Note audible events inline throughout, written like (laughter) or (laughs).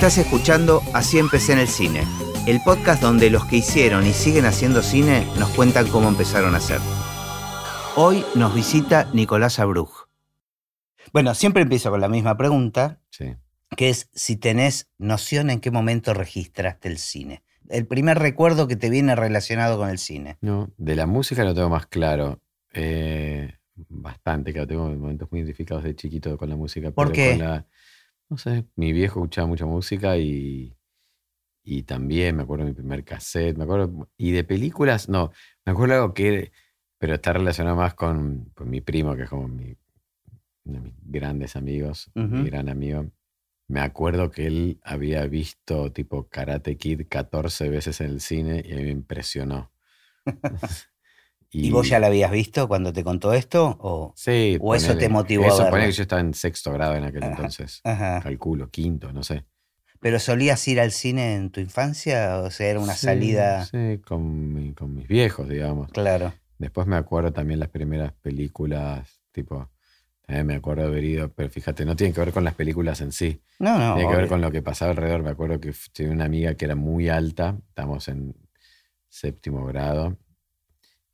Estás escuchando Así empecé en el cine, el podcast donde los que hicieron y siguen haciendo cine nos cuentan cómo empezaron a hacer. Hoy nos visita Nicolás Abruj. Bueno, siempre empiezo con la misma pregunta, Sí. que es si tenés noción en qué momento registraste el cine. El primer recuerdo que te viene relacionado con el cine. No, de la música lo tengo más claro. Eh, bastante, claro, tengo momentos muy identificados de chiquito con la música. ¿Por pero qué? con la- no sé, mi viejo escuchaba mucha música y, y también me acuerdo de mi primer cassette, me acuerdo, y de películas, no, me acuerdo algo que, pero está relacionado más con, con mi primo, que es como mi, uno de mis grandes amigos, Ujú. mi gran amigo. Me acuerdo que él había visto tipo Karate Kid 14 veces en el cine y a mí me impresionó. (laughs) ¿Y, vos ya la habías visto cuando te contó esto? O... Sí, o eso te motivó a Eso, verlo? ponele que yo estaba en sexto grado en aquel Ajá. entonces. Ajá. Calculo, quinto, no sé. ¿Pero solías ir al cine en tu infancia? O sea, era una Sí, salida... Sí, con, mi- con mis viejos, digamos. Claro. Después me acuerdo también las primeras películas, tipo, también me acuerdo de haber ido, pero fíjate, no tienen que ver con las películas en sí. No, no. Tiene que ver con lo que pasaba alrededor. Me acuerdo que tenía una amiga que era muy alta, estamos en séptimo grado.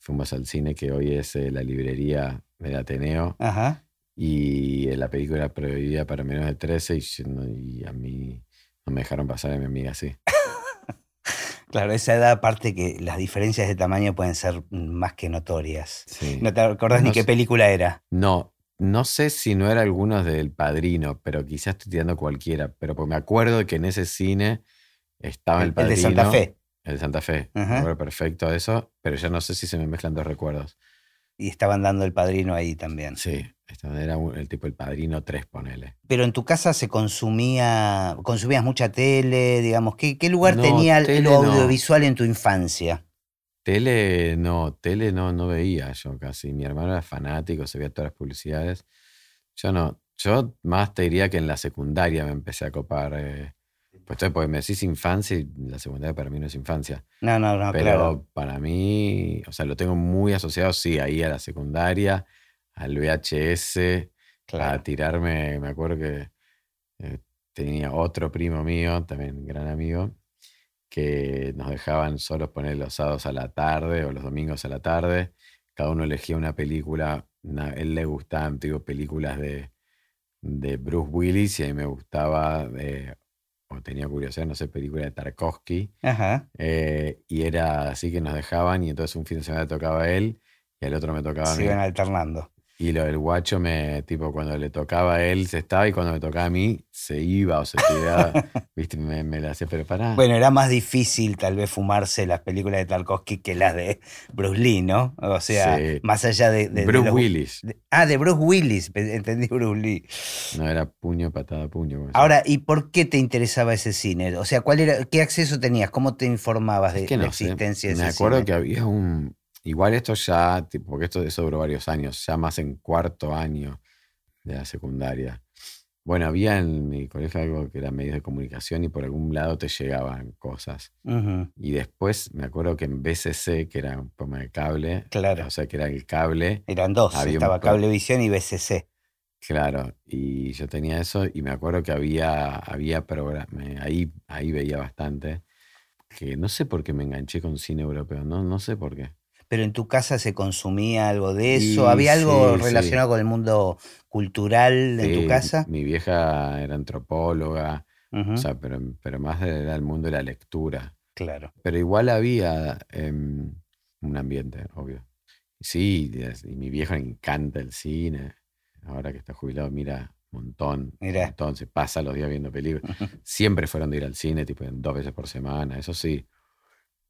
Fuimos al cine que hoy es eh, la librería del Ateneo Ajá. y eh, la película era prohibida para menores de 13 y, a mí no me dejaron pasar a mi amiga así. (laughs) Claro, esa edad aparte que las diferencias de tamaño pueden ser más que notorias. Sí. No te acordás ni qué película era. No, no sé si no era algunos del Padrino, pero quizás estoy tirando cualquiera. Pero porque me acuerdo que en ese cine estaba el, El, el Padrino. de Santa Fe. El de Santa Fe. Acuerdo perfecto de eso, pero ya no sé si se me mezclan dos recuerdos. Y estaban dando el padrino ahí también. Sí, era un- el tipo el Padrino 3, ponele. Pero en tu casa se consumía, consumías mucha tele, digamos. ¿Qué, qué lugar No, tenía lo no. audiovisual en tu infancia? Tele, no, tele no, no veía yo casi. Mi hermano era fanático, se veía todas las publicidades. Yo no, yo más te diría que en la secundaria me empecé a copar. eh, pues porque me decís infancia y la secundaria para mí no es infancia. No, no, no, Pero claro. para mí, o sea, lo tengo muy asociado, sí, ahí a la secundaria, al VHS, a tirarme, me acuerdo que eh, tenía otro primo mío, también gran amigo, que nos dejaban solos poner los sábados a la tarde o los domingos a la tarde. Cada uno elegía una película. na- él le gustaban, digo, películas de, de Bruce Willis y a mí me gustaba, eh, o tenía curiosidad, no sé, película de Tarkovsky. Ajá. eh, y era así que nos dejaban y entonces un fin de semana tocaba él y al otro me tocaba a Se iban alternando. Y lo del guacho me, tipo, cuando le tocaba a él se estaba y cuando me tocaba a mí se iba o se tiraba. (laughs) Viste, me, me la hacía preparar. Bueno, era más difícil tal vez fumarse las películas de Tarkovsky que las de Bruce Lee, ¿no? O sea, Sí. más allá de... de- de Bruce los- Willis. de- ah, de Bruce Willis, entendí Bruce Lee. No era puño, patada, puño. Ahora, ¿y por qué te interesaba ese cine? O sea, ¿cuál era, ¿qué acceso tenías? ¿Cómo te informabas de Es que la sé, existencia de Me ese acuerdo cine? que había un. Igual esto ya, porque esto eso duró varios años, ya más en cuarto año de la secundaria. Bueno, había en mi colegio algo que era medios de comunicación y por algún lado te llegaban cosas. Y después me acuerdo que en BCC, que era un programa de cable, Claro. o sea, que era el cable, Eran dos, Había estaba Cablevisión y BCC. claro, y yo tenía eso y me acuerdo que había, había programa, ahí, ahí veía bastante, que no sé por qué me enganché con cine europeo, no, no sé por qué. Pero en tu casa se consumía algo de eso, Y ¿había algo sí, sí. relacionado con el mundo cultural en tu casa? Mi vieja era antropóloga, o sea, pero, pero más era el mundo de la lectura. claro. Pero igual había em, un ambiente, obvio. Sí, y mi viejo le encanta el cine. Ahora que está jubilado, mira un montón. Mirá. Entonces pasa los días viendo películas. Siempre fueron de ir al cine, tipo dos veces por semana, eso sí.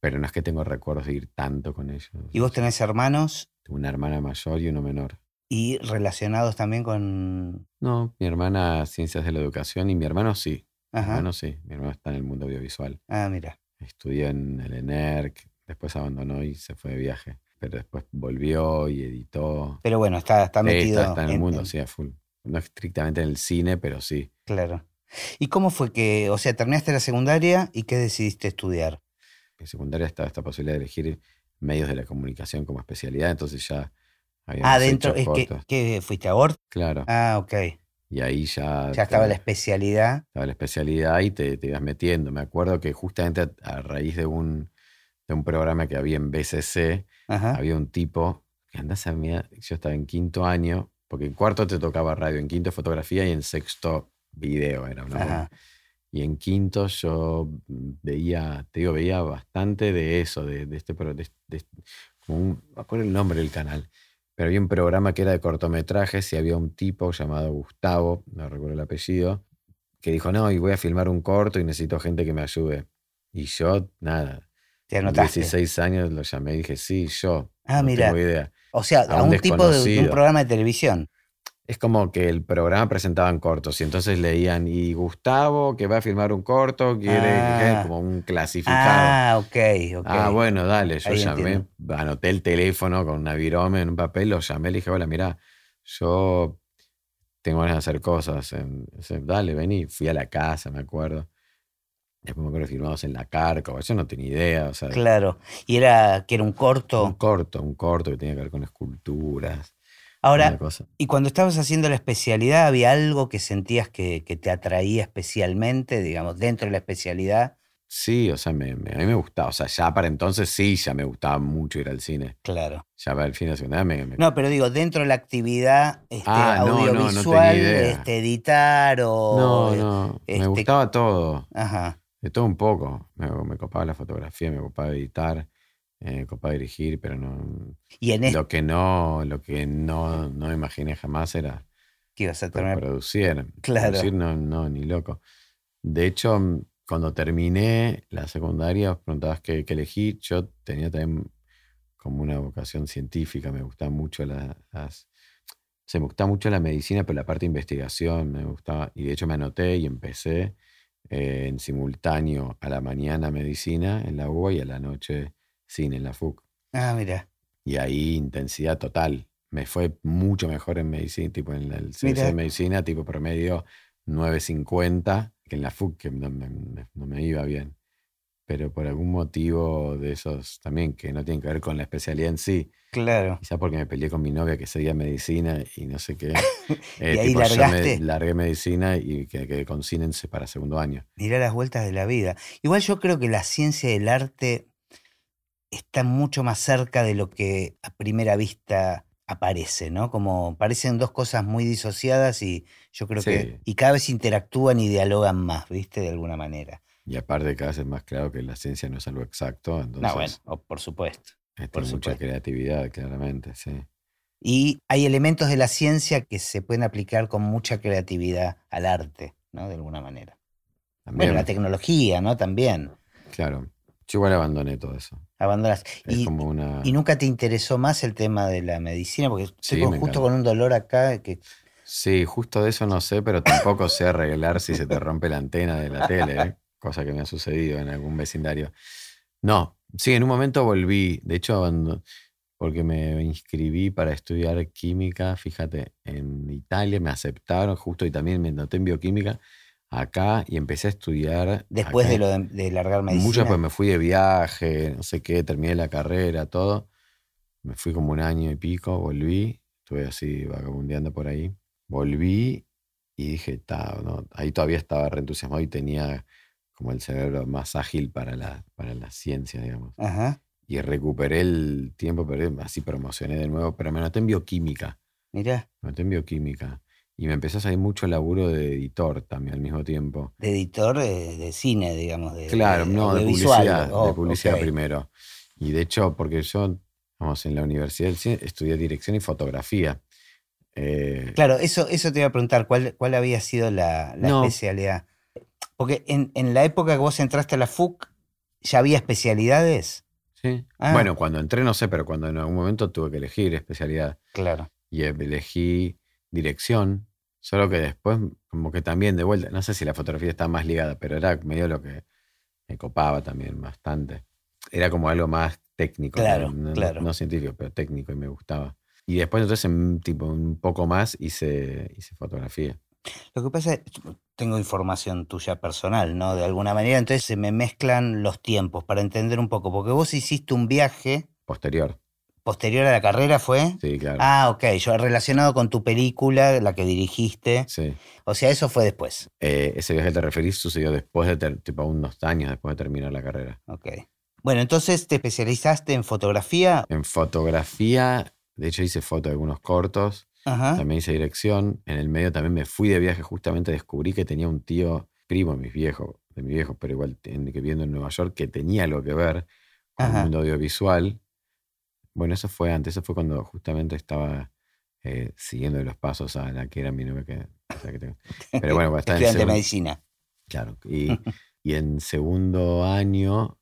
Pero no es que tengo recuerdos de ir tanto con ellos. ¿Y vos tenés hermanos Tengo una hermana mayor y uno menor. y relacionados también con... No, mi hermana ciencias de la educación y mi hermano sí. Mi hermano sí. Mi hermano está en el mundo audiovisual. Ah, mira. Estudió en el ENERC, después abandonó y se fue de viaje. Pero después volvió y editó. Pero bueno, está, está Sí, metido está, está en el mundo, en- sí, a full. No estrictamente en el cine, pero sí. Claro. ¿Y cómo fue que, o sea, terminaste la secundaria y qué decidiste estudiar? En secundaria estaba esta posibilidad de elegir medios de la comunicación como especialidad, entonces ya habíamos Ah, dentro, hecho es que. ¿qué fuiste a Ort? Claro. Ah, ok. Y ahí ya... Ya estaba la especialidad. Estaba la especialidad y te, te ibas metiendo. Me acuerdo que justamente a, a raíz de un, de un programa que había en BCC, Ajá. había un tipo que andás a mirar, yo estaba en quinto año, porque en cuarto te tocaba radio, en quinto fotografía y en sexto video era una Ajá. Y en quinto yo veía, te digo, veía bastante de eso, de, de este, de, de- como un, no me acuerdo el nombre del canal, pero había un programa que era de cortometrajes y había un tipo llamado Gustavo, no recuerdo el apellido, que dijo, no, y voy a filmar un corto y necesito gente que me ayude. Y yo, nada, Te anotaste. 16 años lo llamé y dije, sí, yo. Ah, no mira. tengo idea. O sea, a a un un tipo de, de un programa de televisión. Es como que el programa presentaban cortos y entonces leían, y Gustavo, que va a filmar un corto, quiere, Ah. como un clasificado. Ah, ok, ok. Ah, bueno, dale. Yo Ahí llamé, entiendo. anoté el teléfono con una virome en un papel, lo llamé, le dije, hola, mira, yo tengo ganas de hacer cosas. dale, vení. Fui a la casa, me acuerdo. Después me acuerdo que filmamos en la Cárcova. Yo no tenía idea. O sea, Claro. Y era que era un un corto. corto, un corto que tenía que ver con esculturas. Ahora, y cuando estabas haciendo la especialidad, ¿había algo que sentías que, que te atraía especialmente, digamos, dentro de la especialidad? Sí, o sea, me- me- a mí me gustaba. O sea, ya para entonces sí, ya me gustaba mucho ir al cine. Claro. Ya para el fin de semana me, me- No, pero digo, dentro de la actividad este, Ah, no, no, audiovisual, este, editar o... No, no, este- me gustaba todo. Ajá, De todo un poco. Me, me copaba la fotografía, me copaba editar, eh, me copaba dirigir, pero no. y en Lo que no, lo que no, no imaginé jamás era que ibas a terminar... producir. Claro. Producir no, no, ni loco. De hecho, mm, cuando terminé la secundaria, os preguntabas qué, qué elegí. Yo tenía también como una vocación científica, me gustaba mucho la- las. Se me gustaba mucho la medicina, pero la parte de investigación me gustaba. Y de hecho me anoté y empecé eh, en simultáneo a la mañana medicina en la UBA y a la noche cine en la FUC. Ah, mira, Y ahí intensidad total. Me fue mucho mejor en medicina, tipo en el CBC de medicina, tipo promedio 9.50, que en la FUC, que no me, me- no me iba bien. Pero por algún motivo de esos también, que no tienen que ver con la especialidad en sí, claro. quizá porque me peleé con mi novia que seguía medicina y no sé qué. (laughs) eh, ¿Y ahí tipo, yo largaste? me largué medicina y que con cine para segundo año. Mirá las vueltas de la vida. Igual yo creo que la ciencia del arte está mucho más cerca de lo que a primera vista aparece, ¿no? Como parecen dos cosas muy disociadas y yo creo que y cada vez interactúan y dialogan más, ¿viste? De alguna manera. Y aparte cada vez es más claro que la ciencia no es algo exacto, entonces no, bueno, por supuesto. eh, por mucha supuesto. creatividad, claramente, sí. Y hay elementos de la ciencia que se pueden aplicar con mucha creatividad al arte, ¿no? De alguna manera. También, Bueno, la tecnología, ¿no? También. claro. Yo igual abandoné todo eso. Abandonas. Es Y, como una... ¿Y nunca te interesó más el tema de la medicina? Porque estoy Sí, con- justo con un dolor acá que Sí, justo de eso no sé, pero tampoco sé arreglar si se te rompe la antena de la tele, ¿eh? cosa que me ha sucedido en algún vecindario. No, sí, en un momento volví, de hecho, porque me inscribí para estudiar química, fíjate, en Italia me aceptaron justo y también me noté en bioquímica acá y empecé a estudiar. después acá de lo de, de largar medicina. Muchas, pues me fui de viaje, no sé qué, terminé la carrera, todo. Me fui como un año y pico, volví, estuve así vagabundeando por ahí. Volví y dije, "Ta, no", ahí todavía estaba reentusiasmado y tenía como el cerebro más ágil para la, para la ciencia, digamos. Ajá, Y recuperé el tiempo, pero así promocioné de nuevo, pero me anoté en bioquímica, mirá, me anoté en bioquímica. Y me empezó a salir mucho laburo de editor también al mismo tiempo. de editor de, de cine, digamos. De, Claro, de no, de publicidad, Oh, de publicidad primero. Y de hecho, porque yo, vamos, en la Universidad del Cine estudié dirección y fotografía. Eh, Claro, eso, eso te iba a preguntar, ¿cuál, cuál había sido la, la No. especialidad? Porque en, en la época que vos entraste a la FUC, ¿ya había especialidades? sí. Ah. Bueno, cuando entré, no sé, pero cuando en algún momento tuve que elegir especialidad Claro. y elegí dirección, solo que después, como que también de vuelta, no sé si la fotografía está más ligada, pero era medio lo que me copaba también bastante. Era como algo más técnico, Claro, no, claro. no científico, pero técnico y me gustaba. Y después entonces, en, tipo, un poco más hice, hice fotografía. Lo que pasa es, tengo información tuya personal, ¿no? De alguna manera, entonces se me mezclan los tiempos para entender un poco, porque vos hiciste un viaje Posterior. ¿Posterior a la carrera fue? Sí, claro. Ah, ok. Yo relacionado con tu película, la que dirigiste. Sí. O sea, eso fue después. Eh, ese viaje te referís sucedió después de, ter- tipo, unos años después de terminar la carrera. Ok. Bueno, entonces te especializaste en fotografía. En fotografía, de hecho hice foto de algunos cortos, Ajá. también hice dirección. En el medio también me fui de viaje, justamente descubrí que tenía un tío, primo de mis viejos, de mi viejo, pero igual que viviendo en Nueva York, que tenía algo que ver con Ajá. el mundo audiovisual. Bueno, eso fue antes, eso fue cuando justamente estaba eh, siguiendo los pasos a la que era mi novia que, o sea, que tengo. (laughs) Pero bueno, estaba en Estudiante de medicina. Claro. Y, (laughs) y en segundo año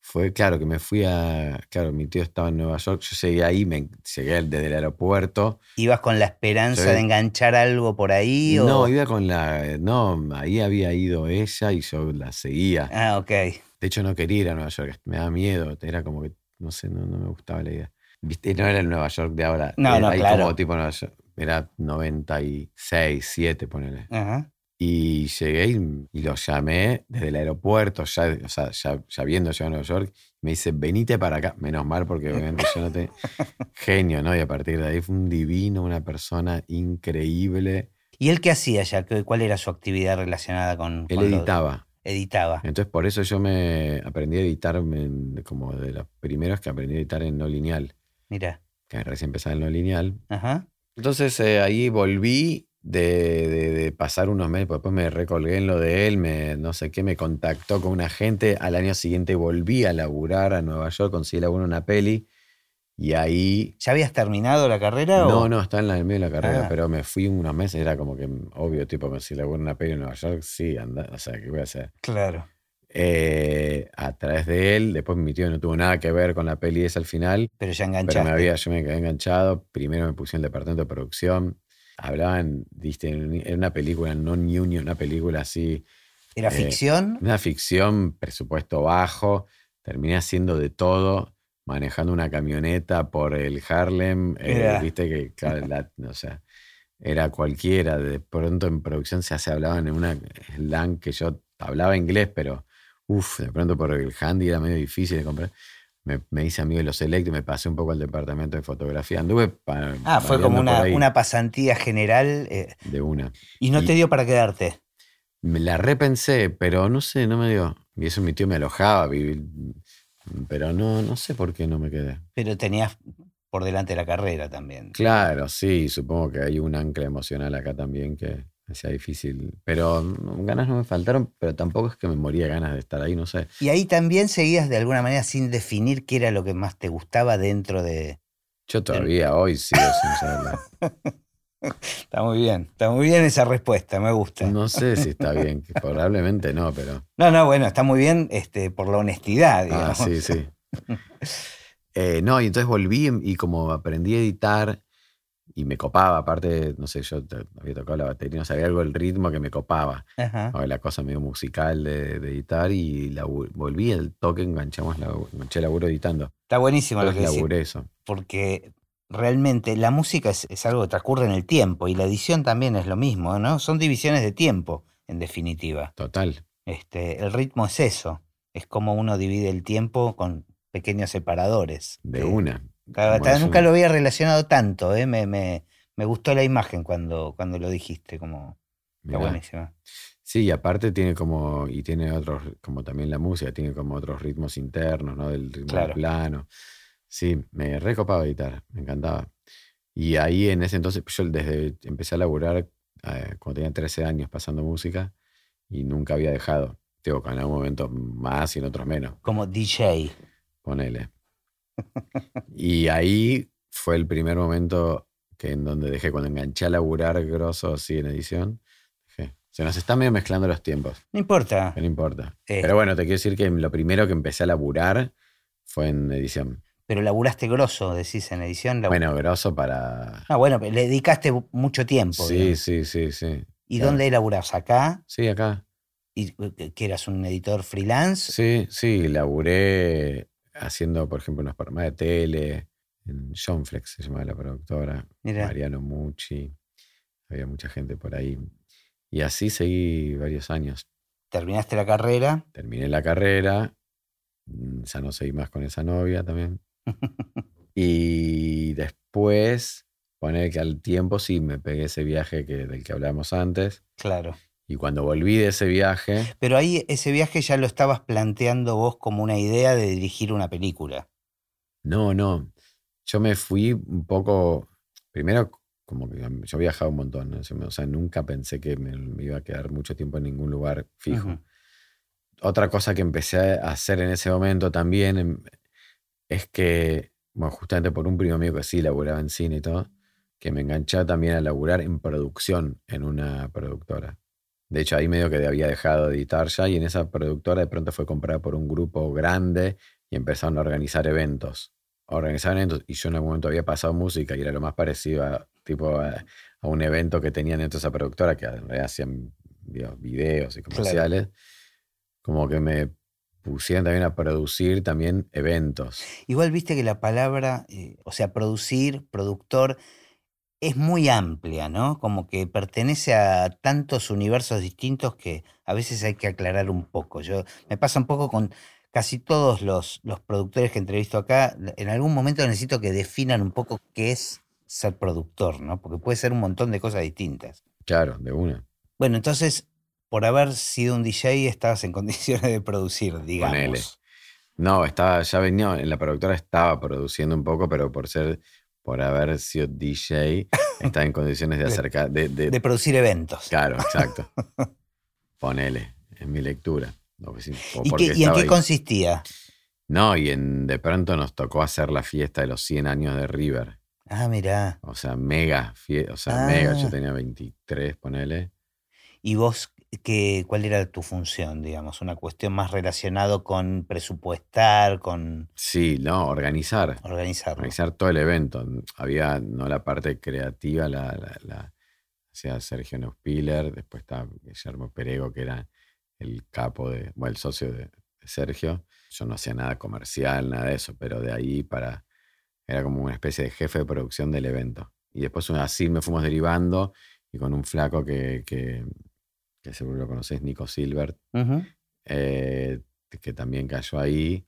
fue, claro, que me fui a. Claro, mi tío estaba en Nueva York. Yo llegué ahí, me llegué desde el aeropuerto. ¿Ibas con la esperanza de enganchar algo por ahí? o- No, iba con la. No, ahí había ido ella y yo la seguía. Ah, ok. De hecho, no quería ir a Nueva York, me daba miedo. Era como que, no sé, no, no me gustaba la idea. Viste, no era el Nueva York de ahora. No, era no, ahí claro. como tipo Nueva York. Era 96, 7, ponele. Ajá. Y llegué y, y lo llamé desde el aeropuerto, ya, o sea, ya, ya habiendo llegado a Nueva York. Me dice, venite para acá. Menos mal, porque obviamente yo no te. (laughs) Genio, ¿no? Y a partir de ahí fue un divino, una persona increíble. ¿Y él qué hacía ya? ¿Qué- ¿Cuál era su actividad relacionada con.? Él con editaba. Editaba. Entonces, por eso yo me aprendí a editar en- como de los primeros que aprendí a editar en no lineal, Mira. que recién empezaba en no lineal. Ajá. Entonces eh, ahí volví de, de- de pasar unos meses, después me recolgué en lo de él, me, no sé qué, me contactó con una gente. Al año siguiente volví a laburar a Nueva York, conseguí laburo en una peli. Y ahí. ¿Ya habías terminado la carrera? No, o? no, estaba en la- medio de la carrera, Ah. pero me fui unos meses, era como que obvio, tipo, conseguí laburo una peli en Nueva York, sí, anda, o sea, ¿qué voy a hacer? Claro. Eh, a través de él, después mi tío no tuvo nada que ver con la peli esa al final. Pero ya Pero enganchaste. me había, yo me quedé enganchado. Primero me puse en el departamento de producción. Hablaban, viste, en una película non-union, una película así, ¿Era eh, ficción? una ficción, presupuesto bajo. Terminé haciendo de todo, manejando una camioneta por el Harlem. eh, viste que, claro, la- o sea, era cualquiera. De pronto en producción se hace, hablaban en una slang que yo hablaba inglés, pero uff, de pronto por el handy era medio difícil de comprar. Me, me hice amigo de los Select y me pasé un poco al departamento de fotografía. Anduve pa- Ah, fue como una, una pasantía general eh, de una. y no Y- te dio para quedarte. Me la repensé, pero no sé, no me dio. Y eso mi tío me alojaba, viví- pero no, no sé por qué no me quedé. Pero tenías por delante la carrera también. Claro, sí, supongo que hay un ancla emocional acá también que hacía difícil. Pero ganas no me faltaron, pero tampoco es que me moría ganas de estar ahí, no sé. Y ahí también seguías de alguna manera sin definir qué era lo que más te gustaba dentro de... Yo todavía hoy sigo sin saberlo. (laughs) Está muy bien, está muy bien esa respuesta, me gusta. No, No sé si está bien, probablemente no, pero. (laughs) no, bueno, está muy bien este, por la honestidad. Ah, digamos. sí, sí. (laughs) Eh, no, y entonces volví y como aprendí a editar y me copaba, aparte, no sé, yo había tocado la batería, no sabía algo del ritmo que me copaba. Ajá. la cosa medio musical de, de editar y labu- volví al toque, enganchamos la, enganché laburo editando. Está buenísimo lo que laburé eso. porque realmente la música es, es algo que transcurre en el tiempo y la edición también es lo mismo, ¿no? Son divisiones de tiempo, en definitiva. Total. Este, el ritmo es eso, es como uno divide el tiempo con pequeños separadores. De Eh, una. Es nunca un- lo había relacionado tanto, ¿eh? me, me, me gustó la imagen cuando, cuando lo dijiste, como está buenísima. Sí, y aparte tiene como, y tiene otros, como también la música, tiene como otros ritmos internos, ¿no? Del ritmo Claro. del plano. Sí, me recopaba editar, me encantaba. Y ahí en ese entonces, yo desde empecé a laburar eh, cuando tenía 13 años pasando música y nunca había dejado. Tengo que en algún momento más y en otros menos. Como DJ. Ponele. (laughs) Y ahí fue el primer momento que en donde dejé, cuando enganché a laburar grosso así en edición, se nos están medio mezclando los tiempos, No importa. no importa. Eh. Pero bueno, te quiero decir que lo primero que empecé a laburar fue en edición. Pero laburaste grosso, decís en edición. Bueno, grosso para... Ah, bueno, le dedicaste mucho tiempo. Sí, digamos. sí, sí, sí. ¿Y claro. dónde laburás? ¿Acá? Sí, acá. ¿Y eh, que eras un editor freelance? Sí, sí, laburé haciendo, por ejemplo, unos programas de tele, en Flex se llamaba la productora, Mira. Mariano Mucci, había mucha gente por ahí. Y así seguí varios años. Terminaste la carrera. Terminé la carrera, mm, ya no seguí más con esa novia también. (laughs) Y después, poner que al tiempo sí me pegué ese viaje que, del que hablábamos antes. Claro. Y cuando volví de ese viaje, Pero ahí ese viaje ya lo estabas planteando vos como una idea de dirigir una película. no, no. Yo me fui un poco, primero como que yo viajaba un montón, ¿no? o sea, nunca pensé que me, iba a quedar mucho tiempo en ningún lugar fijo. Otra cosa que empecé a hacer en ese momento también em, es que, bueno, justamente por un primo mío que sí laburaba en cine y todo, que me enganchaba también a laburar en producción en una productora. De hecho, ahí medio que había dejado de editar ya y en esa productora de pronto fue comprada por un grupo grande y empezaron a organizar eventos. Organizaban eventos y yo en algún momento había pasado música y era lo más parecido a, tipo, a, a un evento que tenían dentro de esa productora que en realidad hacían digo, videos y comerciales. Como que me pusieron también a producir también eventos. Igual viste que la palabra, eh, o sea, producir, productor, es muy amplia, ¿no? Como que pertenece a tantos universos distintos que a veces hay que aclarar un poco. Yo me pasa un poco con casi todos los, los productores que entrevisto acá. En algún momento necesito que definan un poco qué es ser productor, ¿no? Porque puede ser un montón de cosas distintas. Claro, de una. Bueno, entonces, por haber sido un DJ, estabas en (laughs) condiciones de producir, Ponele. digamos. No, estaba, ya venía, en la productora estaba produciendo un poco, pero por ser, por haber sido DJ, (laughs) estaba en condiciones de acercar, de, de- De producir eventos. claro, exacto. (laughs) Ponele, en mi lectura. No, pues ¿Y, qué- y en qué ahí. consistía? No, y en, de pronto nos tocó hacer la fiesta de los 100 años de River. Ah, mirá. O sea, mega, fie- o sea, mega. Yo Ah. tenía 23, ponele. ¿Y vos qué, cuál era tu función, digamos? ¿Una cuestión más relacionado con presupuestar, con Sí, no, organizar. organizarlo? organizar todo el evento. Había no la parte creativa, la, la, la hacía Sergio Neuspiller, después estaba Guillermo Perego, que era el capo de, bueno, el socio de, de Sergio. Yo no hacía nada comercial, nada de eso, pero de ahí para, era como una especie de jefe de producción del evento. Y después así me fuimos derivando y con un flaco que, que, que seguro lo conocés, Nico Silbert, eh, que también cayó ahí,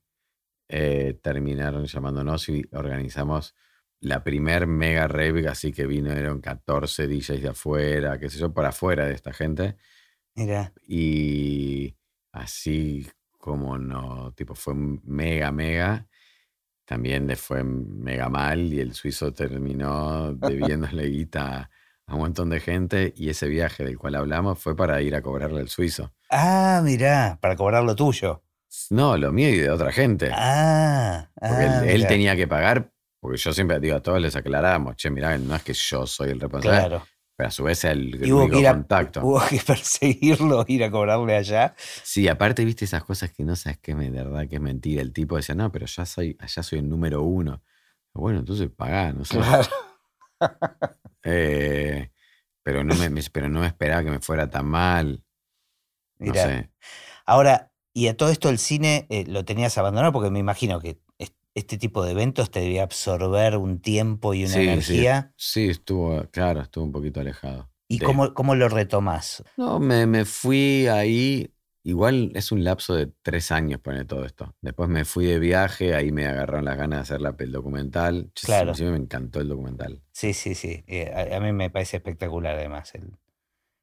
eh, terminaron llamándonos y organizamos la primer mega rave, así que vinieron 14 DJs de afuera, qué sé yo, por afuera de esta gente. Mirá. Y así como no, tipo, fue mega, mega. También le fue mega mal y el suizo terminó (laughs) debiéndole guita a un montón de gente y ese viaje del cual hablamos fue para ir a cobrarle al suizo. Ah, mirá, para cobrar lo tuyo. No, lo mío y de otra gente. Ah, Porque ah, él, él tenía que pagar, porque yo siempre digo a todos les aclaramos, che, mirá, no es que yo soy el responsable, Claro. pero a su vez el, el hubo único que, ir a, contacto. hubo que (laughs) perseguirlo, ir a cobrarle allá. Sí, aparte, viste esas cosas que no sabes que es de verdad que es mentira. El tipo decía, no, pero ya soy, allá soy el número uno. Bueno, entonces pagá, no sé. Claro. (laughs) Eh, pero, no me, pero no me esperaba que me fuera tan mal. No sé. Ahora, y a todo esto el cine eh, lo tenías abandonado porque me imagino que es- este tipo de eventos te debía absorber un tiempo y una Sí, sí. energía. Sí, estuvo, claro, estuvo un poquito alejado. ¿Y De- cómo, cómo lo retomás? No, me, me fui ahí. Igual es un lapso de tres años poner todo esto. Después me fui de viaje, ahí me agarraron las ganas de hacer la, el documental. Yo Claro. siempre me encantó el documental. Sí, sí, sí. eh, a, a mí me parece espectacular además el,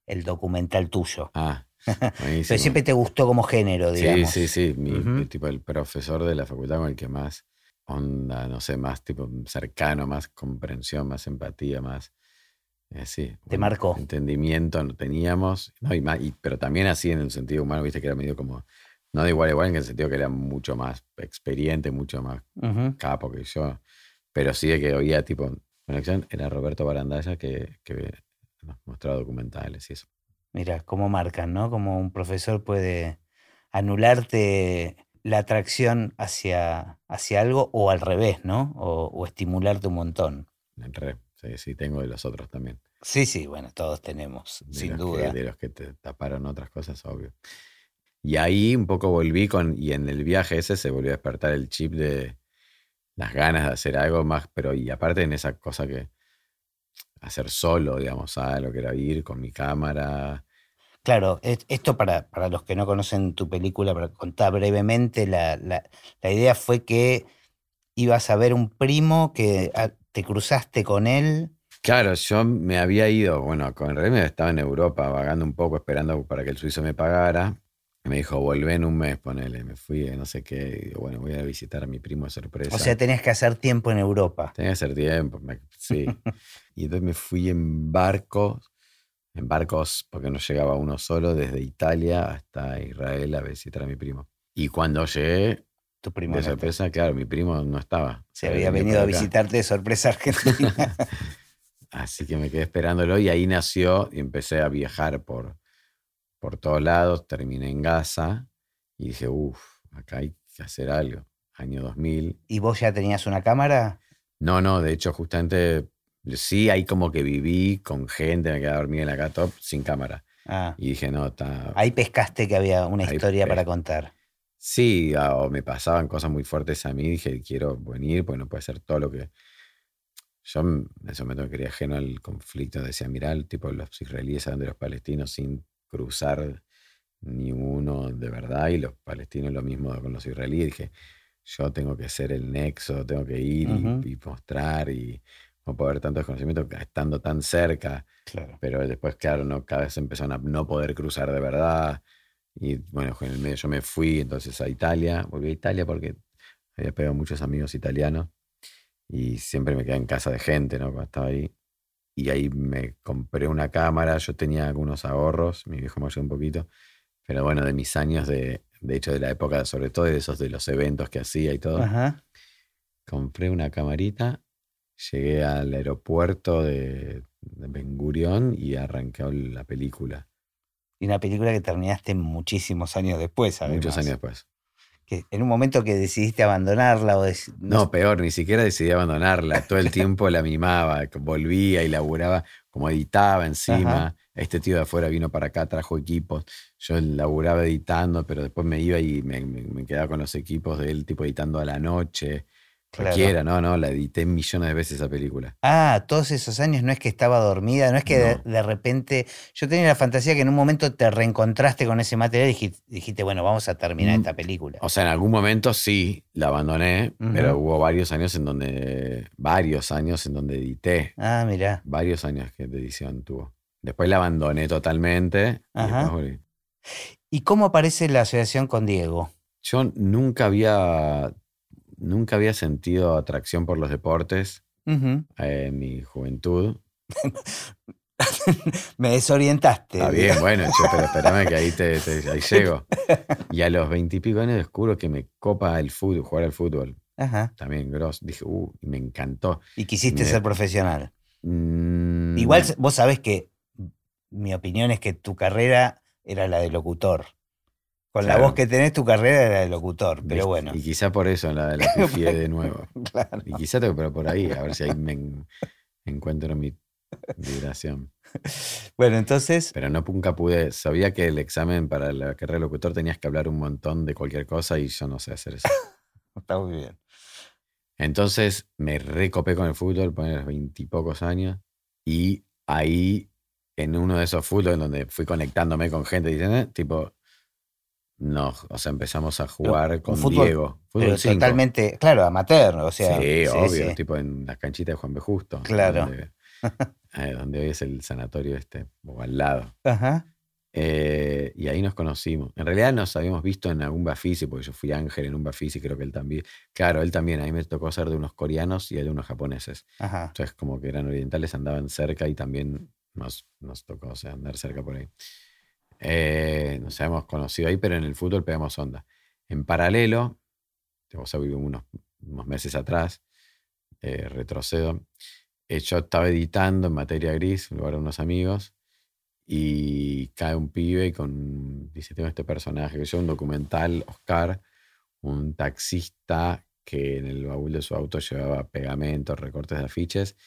el documental tuyo. Ah, (laughs) Pero siempre te gustó como género, Sí, digamos. sí, sí. Mi, Ujú. mi tipo, el profesor de la facultad con el que más onda, no sé, más tipo cercano, más comprensión, más empatía, más. Eh, sí. Te marcó. Entendimiento no teníamos. No, y más, y- pero también así en el sentido humano, viste que era medio como. No de igual a igual, en el sentido que era mucho más experiente, mucho más capo que yo. Pero sí de que oía tipo. Conexión era Roberto Barandaya que, que nos mostraba documentales y eso. Mira, cómo marcan, ¿no? Como un profesor puede anularte la atracción hacia, hacia algo o al revés, ¿no? O, o estimularte un montón. En re, sí, sí, tengo de los otros también. Sí, sí, bueno, todos tenemos, de sin duda. Que, de los que te taparon otras cosas, obvio. Y ahí un poco volví con, y en el viaje ese se volvió a despertar el chip de las ganas de hacer algo más, pero y aparte en esa cosa que hacer solo, digamos, algo que era ir con mi cámara. Claro, es- esto para, para los que no conocen tu película, para contar brevemente, la, la- la idea fue que ibas a ver un primo que ah, te cruzaste con él. Claro, yo me había ido, bueno, con Remy estaba en Europa vagando un poco, esperando para que el suizo me pagara. Y me dijo, volvé en un mes, ponele. Me fui, no sé qué. Y digo, bueno, voy a visitar a mi primo de sorpresa. O sea, tenías que hacer tiempo en Europa. Tenía que hacer tiempo, me- sí. (laughs) y entonces me fui en barco, en barcos, porque no llegaba uno solo, desde Italia hasta Israel a visitar a mi primo. Y cuando llegué, Tu primo de no sorpresa, claro, mi primo no estaba. se había venido a visitarte de sorpresa a Argentina. (laughs) Así que me quedé esperándolo y ahí nació y empecé a viajar por, por todos lados. Terminé en Gaza y dije, uff, acá hay que hacer algo. Año 2000. ¿Y vos ya tenías una cámara? No, no, de hecho, justamente sí, ahí como que viví con gente, me quedé a dormir en la catop sin cámara. Ah, Y dije, no, está. ahí pescaste que había una historia para contar. Sí, o me pasaban cosas muy fuertes a mí. Dije, quiero venir, porque no puede ser todo lo que. Yo en ese momento me quería ajeno al conflicto. Decía, mirá, el tipo los israelíes hablan de los palestinos sin cruzar ni uno de verdad. Y los palestinos lo mismo con los israelíes. Dije, yo tengo que ser el nexo, tengo que ir y- mostrar. Y no puedo haber tanto desconocimiento estando tan cerca. Claro. Pero después, claro, no, cada vez empezaron a no poder cruzar de verdad. Y bueno, en el medio yo me fui entonces a Italia. Volví a Italia porque había pegado muchos amigos italianos. Y siempre me quedé en casa de gente, ¿no? Cuando estaba ahí. Y ahí me compré una cámara. Yo tenía algunos ahorros. Mi viejo me ayudó un poquito. Pero bueno, de mis años de, de hecho, de la época, sobre todo de esos de los eventos que hacía y todo Ajá. compré una camarita, llegué al aeropuerto de, de Ben Gurión y arranqué la película. Y una película que terminaste muchísimos años después, además. Muchos años después. Que en un momento que decidiste abandonarla o dec- No, peor, ni siquiera decidí abandonarla. Todo el (laughs) tiempo la mimaba, volvía y laburaba, como editaba encima. Ajá. Este tío de afuera vino para acá, trajo equipos. Yo laburaba editando, pero después me iba y me, me- me quedaba con los equipos de él, tipo editando a la noche. Claro. Cualquiera, no, no, la edité millones de veces esa película. Ah, todos esos años no es que estaba dormida, no es que de, No. de repente. Yo tenía la fantasía que en un momento te reencontraste con ese material y dijiste, dijiste, bueno, vamos a terminar Mm, esta película. O sea, en algún momento sí la abandoné, pero hubo varios años en donde, varios años en donde edité, Ah, mirá. varios años que de edición tuvo. Después la abandoné totalmente. y Ajá. después volví. ¿Y cómo aparece la asociación con Diego? Yo nunca había, nunca había sentido atracción por los deportes eh, en mi juventud. (laughs) Me desorientaste. Está bien, bueno, che, pero espérame que ahí, te, te- ahí (laughs) llego. Y a los veintipico años descubro que me copa el fútbol, jugar al fútbol. Ajá. También gross. Dije, uh, me encantó. Y quisiste Me- ser profesional. Mm, Igual vos sabés que mi opinión es que tu carrera era la de locutor. Con la voz que tenés, tu carrera era de locutor. Pero bueno. Y quizá por eso la, la (laughs) de nuevo. Claro. Y quizá tengo pero por ahí, a ver si ahí me en- encuentro mi vibración. Bueno, entonces. Pero no nunca pude. Sabía que el examen para la carrera de locutor tenías que hablar un montón de cualquier cosa y yo no sé hacer eso. (laughs) Está muy bien. Entonces me recopé con el fútbol, poner los veintipocos años, y ahí, en uno de esos fútbol en donde fui conectándome con gente, dicen, eh, tipo, no, o sea, empezamos a jugar un con fútbol, Diego. Fútbol Pero cinco. totalmente, claro, amateur. O sea, sí, obvio, sí. tipo en las canchitas de Juan B. Justo. Claro. Donde, (laughs) eh, donde hoy es el sanatorio este, o al lado. Ajá. Eh, y ahí nos conocimos. En realidad nos habíamos visto en algún Bafisi, porque yo fui Ángel en un Bafisi, creo que él también. Claro, él también. A mí me tocó ser de unos coreanos y de unos japoneses. Ajá. Entonces, como que eran orientales, andaban cerca y también nos, nos tocó o sea, andar cerca por ahí. Eh, nos habíamos conocido ahí, pero en el fútbol pegamos onda. En paralelo, o sea, unos, unos meses atrás, eh, retrocedo. eh, yo estaba editando en materia gris, en lugar de unos amigos, y cae un pibe con, dice, tengo este personaje, que yo un documental, Oscar, un taxista que en el baúl de su auto llevaba pegamentos, recortes de afiches,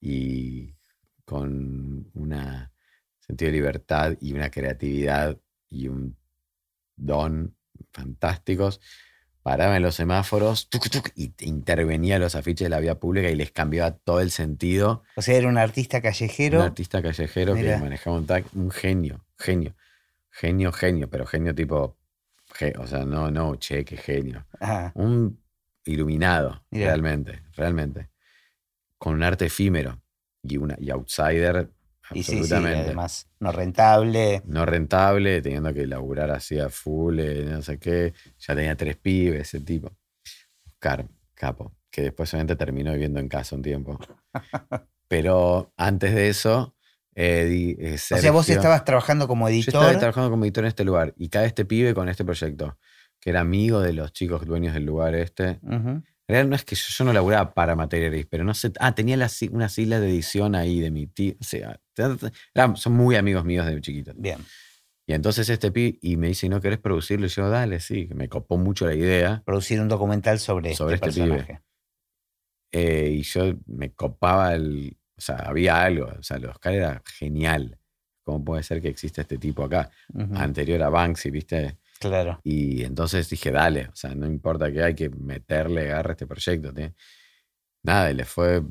y con un sentido de libertad y una creatividad y un don fantásticos, paraba en los semáforos tuc, tuc, y intervenía en los afiches de la vía pública y les cambiaba todo el sentido. O sea, era un artista callejero. Un artista callejero Mira. que manejaba un tag, un genio, genio, genio, genio, pero genio tipo, ge- o sea, no, no, che, qué genio. Ajá. Un, iluminado, realmente, realmente. Con un arte efímero y, una, y outsider, Y sí, sí, además, no rentable. no rentable, teniendo que laburar así a full, eh, no sé qué. Ya tenía tres pibes, ese tipo. Oscar, capo, que después obviamente terminó viviendo en casa un tiempo. (laughs) Pero antes de eso, eh, eh, O sea, vos Sergio- estabas trabajando como Yo editor. estaba trabajando como editor en este lugar y cae este pibe con este proyecto, que era amigo de los chicos dueños del lugar este. Ujú. En realidad no es que yo, yo no laburaba para Materia Gris, pero no sé. Ah, tenía las unas islas de edición ahí de mi tío. O sea, eran- son muy amigos míos de chiquitos. Bien. Y entonces este pibe y me dice, ¿no querés producirlo? Y yo, dale, sí, me copó mucho la idea. Producir un documental sobre, Sobre este este pibe. personaje. Eh, y yo me copaba el. O sea, había algo. O sea, el Oscar era genial. ¿Cómo puede ser que exista este tipo acá? Anterior a Banksy, ¿viste? Claro. Y entonces dije, dale, o sea, no importa que hay que meterle garra a este proyecto. Nada, y le fue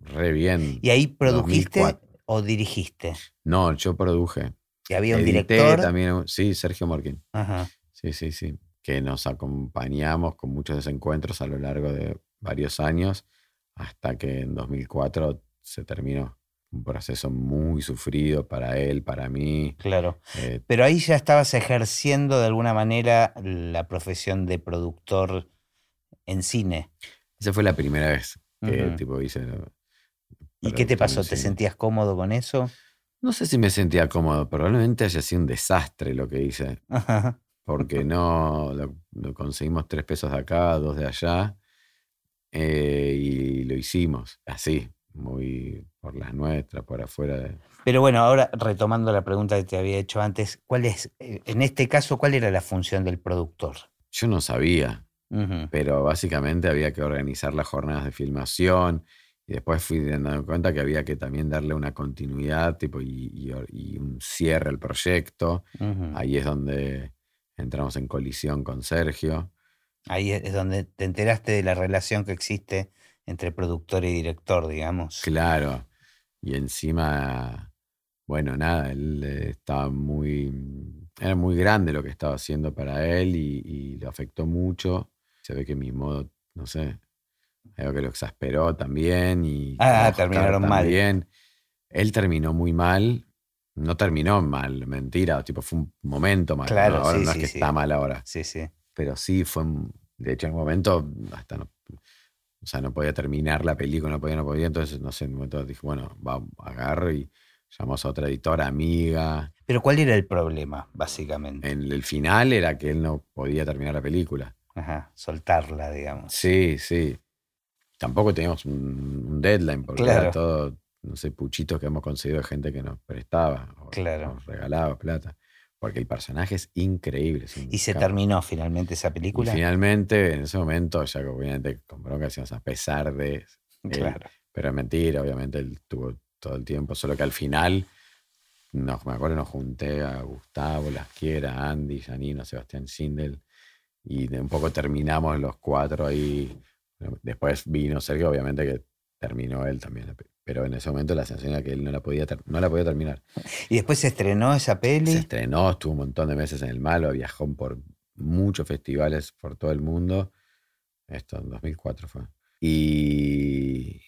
re bien. ¿Y ahí produjiste 2004. o dirigiste? No, yo produje. Y había un Edité director. también, sí, Sergio Morkin. Ajá. Sí, sí, sí. Que nos acompañamos con muchos desencuentros a lo largo de varios años, hasta que en 2004 se terminó. Un proceso muy sufrido para él, para mí. Claro. eh, Pero ahí ya estabas ejerciendo de alguna manera la profesión de productor en cine. esa fue la primera vez que Ujú. tipo hice. ¿Y qué te pasó? ¿Te sentías cómodo con eso? No sé si me sentía cómodo, probablemente haya sido un desastre lo que hice, Ajá. porque (laughs) no lo, lo conseguimos tres pesos de acá, dos de allá, eh, y lo hicimos así, muy por las nuestras, por afuera de... Pero bueno, ahora retomando la pregunta que te había hecho antes, ¿cuál es, eh, en este caso, cuál era la función del productor? Yo no sabía, pero básicamente había que organizar las jornadas de filmación y después fui dando cuenta que había que también darle una continuidad tipo, y, y- y un cierre al proyecto. Ahí es donde entramos en colisión con Sergio. Ahí es donde te enteraste de la relación que existe entre productor y director, digamos. Claro. Y encima, bueno, nada, él eh, estaba muy. Era muy grande lo que estaba haciendo para él y, y lo afectó mucho. Se ve que mi modo, no sé, algo que lo exasperó también. Y Ah, terminaron mal. también. Él terminó muy mal. No terminó mal, mentira, tipo fue un momento mal. ¿no? Claro, ahora sí, no sí, es que sí. está mal ahora. Sí, sí. pero sí fue, de hecho en un momento hasta no, o sea, no podía terminar la película, no podía, no podía, entonces no sé, en un momento dije, bueno, va, agarro y llamamos a otra editora, amiga. Pero ¿cuál era el problema, básicamente? En el final era que él no podía terminar la película. Ajá, soltarla, digamos. Sí, sí. Tampoco teníamos un, un deadline, porque Claro. era todo, no sé, puchitos que hemos conseguido de gente que nos prestaba o Claro. nos regalaba plata. Porque el personaje es increíble. es ¿Y se terminó finalmente esa Y película? finalmente, en ese momento, ya obviamente con bronca decíamos a pesar de. él, Claro. pero es mentira, obviamente él tuvo todo el tiempo, solo que al final, nos, me acuerdo, nos junté a Gustavo, Lasquiera, Andy, Janino, Sebastián Schindel, y de un poco terminamos los cuatro ahí. Después vino Sergio, obviamente que terminó él también, la pe- pero en ese momento la sensación era que él no la podía, no la podía terminar. Y después se estrenó esa peli. Se estrenó, estuvo un montón de meses en el Malo, viajó por muchos festivales por todo el mundo. Esto en 2004 fue. Y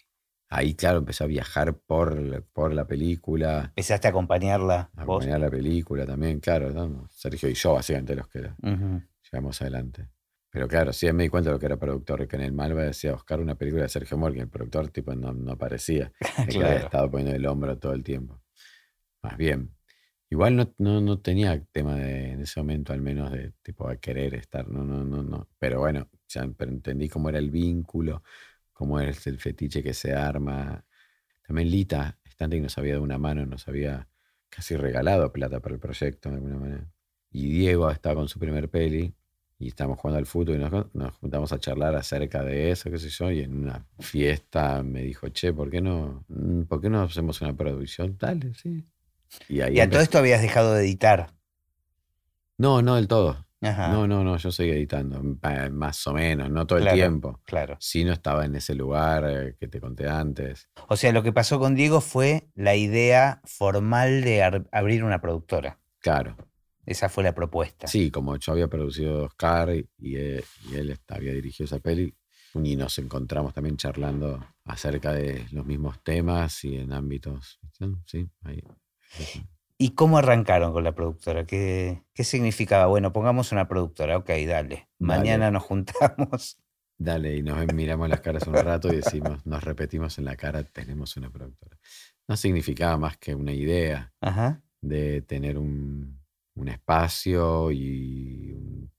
ahí, claro, empecé a viajar por, por la película, Empezaste a acompañarla a vos. acompañar la película también, claro. ¿no? Sergio y yo, básicamente, los que Ujú. llegamos adelante. Pero claro, sí me di cuenta de lo que era productor, que en el Malva decía Oscar una película de Sergio Morgan, el productor tipo no, no aparecía, (laughs) que había Claro. estado poniendo el hombro todo el tiempo. Más bien. Igual no, no, no tenía tema de, en ese momento al menos de tipo querer estar, no, no, no, no. Pero bueno, ya pero entendí cómo era el vínculo, cómo es el fetiche que se arma. También Lita, estante que nos había dado una mano, nos había casi regalado plata para el proyecto de alguna manera. Y Diego estaba con su primer peli y estábamos jugando al fútbol y nos, nos juntamos a charlar acerca de eso, qué sé yo, y en una fiesta me dijo, che, ¿por qué no, mm, ¿por qué no hacemos una producción? Dale, sí. Y ahí Y a todo esto habías dejado de editar. No, no del todo. Ajá. No, no, no, yo seguí editando, más o menos, no todo el tiempo. Claro. Sí, no estaba en ese lugar eh, que te conté antes. O sea, lo que pasó con Diego fue la idea formal de abrir una productora. Claro. Esa fue la propuesta. Sí, como yo había producido Oscar y, y él, y él había dirigido esa peli, y nos encontramos también charlando acerca de los mismos temas y en ámbitos. Sí, ahí. ¿Y cómo arrancaron con la productora? ¿Qué, ¿Qué, significaba? Bueno, pongamos una productora, ok, dale. Mañana nos juntamos. Dale, y nos miramos las caras un rato y decimos, nos repetimos en la cara, tenemos una productora. No significaba más que una idea de tener un, un espacio y un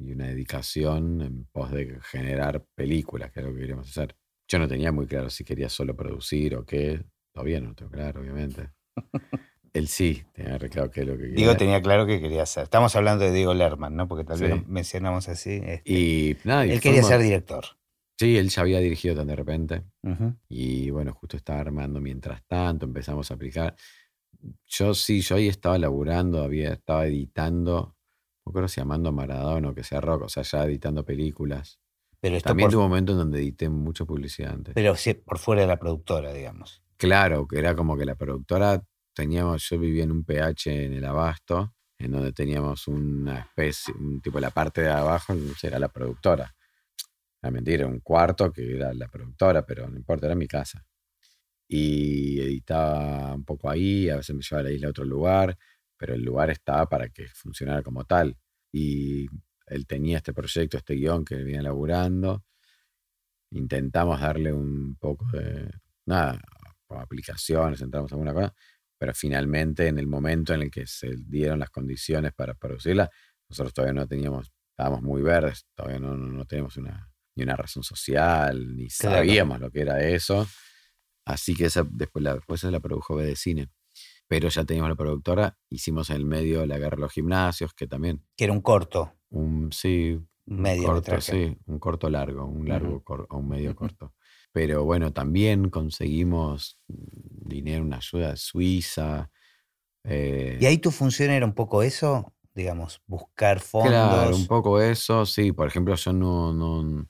y una dedicación en pos de generar películas, que es lo que queríamos hacer. Yo no tenía muy claro si quería solo producir o qué. Todavía no lo tengo claro, obviamente. Él sí, tenía claro qué es lo que quería. Diego tenía claro que quería hacer. Estamos hablando de Diego Lerman, ¿no? Porque tal vez lo mencionamos así. Este, y nada, él quería ser director. Sí, él ya había dirigido tan de repente. Y bueno, justo estaba armando mientras tanto, empezamos a aplicar. Yo sí, yo ahí estaba laburando, había, estaba editando no creo si amando a Maradona o que sea rock, o sea, ya editando películas. Pero También tuvo un momento en donde edité mucha publicidad antes. Pero sí, por fuera de la productora, digamos. Claro, que era como que la productora teníamos, yo vivía en un PH en el Abasto, en donde teníamos una especie, un tipo, la parte de abajo era la productora. La mentira, un cuarto que era la productora, pero no importa, era mi casa. Y editaba un poco ahí, a veces me llevaba a la isla a otro lugar, pero el lugar estaba para que funcionara como tal. Y él tenía este proyecto, este guion que venía laburando. Intentamos darle un poco de, nada, aplicaciones, entramos en alguna cosa, pero finalmente en el momento en el que se dieron las condiciones para producirla, nosotros todavía no teníamos, estábamos muy verdes, todavía no, no, teníamos una, ni una razón social, ni sabíamos lo que era eso. Así que esa, después, la, después se la produjo B de Cine pero ya teníamos la productora, hicimos en el medio La Guerra de los Gimnasios, que también... Que era un corto. Un, sí, medio corto, sí, un corto largo, un largo o un medio corto. Pero bueno, también conseguimos dinero, una ayuda de Suiza. Eh ¿Y ahí tu función era un poco eso? Digamos, buscar fondos. Claro, un poco eso, sí. Por ejemplo, yo no, no,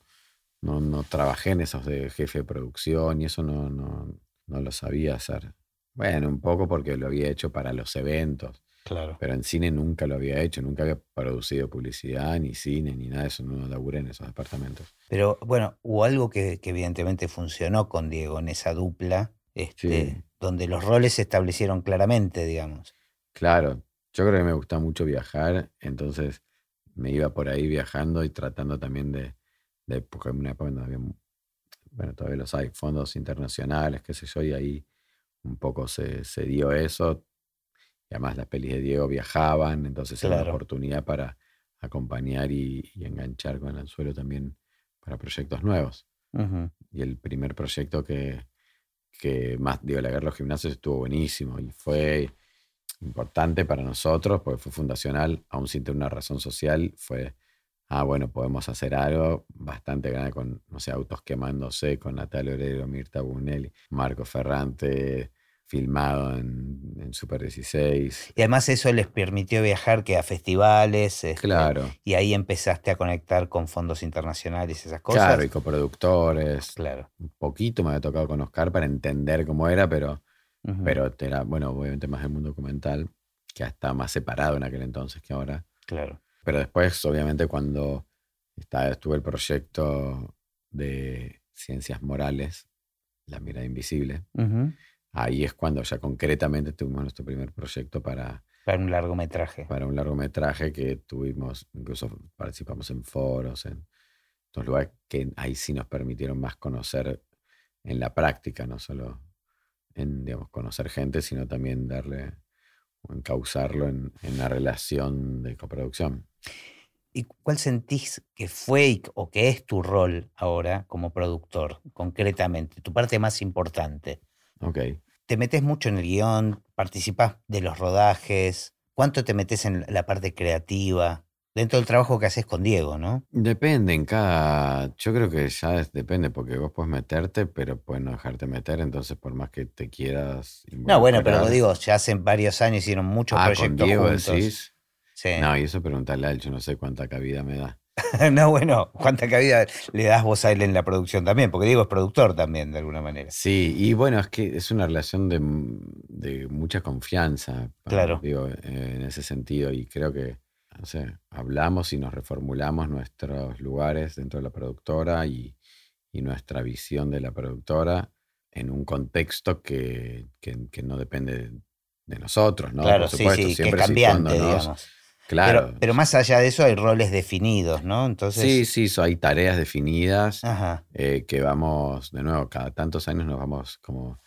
no, no trabajé en esos de jefe de producción y eso no, no, no lo sabía hacer. Bueno, un poco porque lo había hecho para los eventos. Claro. Pero en cine nunca lo había hecho, nunca había producido publicidad, ni cine, ni nada de eso, no laburé en esos departamentos. Pero bueno, hubo algo que, evidentemente funcionó con Diego en esa dupla, este, donde los roles se establecieron claramente, digamos. Claro, yo creo que me gusta mucho viajar, entonces me iba por ahí viajando y tratando también de, de en una época había, bueno, todavía los hay, fondos internacionales, qué sé yo, y ahí un poco se, dio eso. Y además las pelis de Diego viajaban, entonces era una oportunidad para acompañar y, enganchar con el anzuelo también para proyectos nuevos. Y el primer proyecto que, que más, digo, la guerra de los gimnasios estuvo buenísimo y fue importante para nosotros porque fue fundacional, aún sin tener una razón social, fue, ah, bueno, podemos hacer algo bastante grande con, no sé, autos quemándose, con Natalia Oreiro, Mirta Bunelli, Marco Ferrante, filmado en, Super 16. Y además eso les permitió viajar que a festivales. Este, claro. y ahí empezaste a conectar con fondos internacionales y esas cosas. Claro, y coproductores. Claro. Un poquito me había tocado con Oscar para entender cómo era, pero, pero era, bueno, obviamente más el mundo documental, que está más separado en aquel entonces que ahora. Claro. Pero después, obviamente, cuando estaba, estuvo el proyecto de ciencias morales, La mirada invisible, ahí es cuando ya concretamente tuvimos nuestro primer proyecto para... Para un largometraje. Para un largometraje que tuvimos, incluso participamos en foros, en dos lugares que ahí sí nos permitieron más conocer en la práctica, no solo en, digamos, conocer gente, sino también darle o encauzarlo en, en una relación de coproducción. ¿Y cuál sentís que fue o que es tu rol ahora como productor, concretamente? Tu parte más importante. Ok. ¿Te metes mucho en el guion? ¿Participas de los rodajes? ¿Cuánto te metes en la parte creativa? Dentro del trabajo que haces con Diego, ¿no? Depende, en cada. Yo creo que ya depende, porque vos puedes meterte, pero puedes no dejarte meter, entonces por más que te quieras. No, bueno, pero lo digo, ya hace varios años hicieron muchos ah, proyectos. Con Diego decís. Sí. No, y eso preguntarle a él, yo no sé cuánta cabida me da. (laughs) no, bueno, ¿cuánta cabida le das vos a él en la producción también? Porque Diego es productor también, de alguna manera. Sí, y bueno, es que es una relación de, mucha confianza. Claro. Digo, en ese sentido, y creo que, no sé, hablamos y nos reformulamos nuestros lugares dentro de la productora y, y nuestra visión de la productora en un contexto que, que- que no depende de nosotros, ¿no? claro, Por sí, supuesto, sí, que es siempre cambiante, situándonos- digamos. Claro. Pero, pero más allá de eso hay roles definidos, ¿no? Entonces. sí, sí, so- hay tareas definidas eh, que vamos, de nuevo, cada tantos años nos vamos como,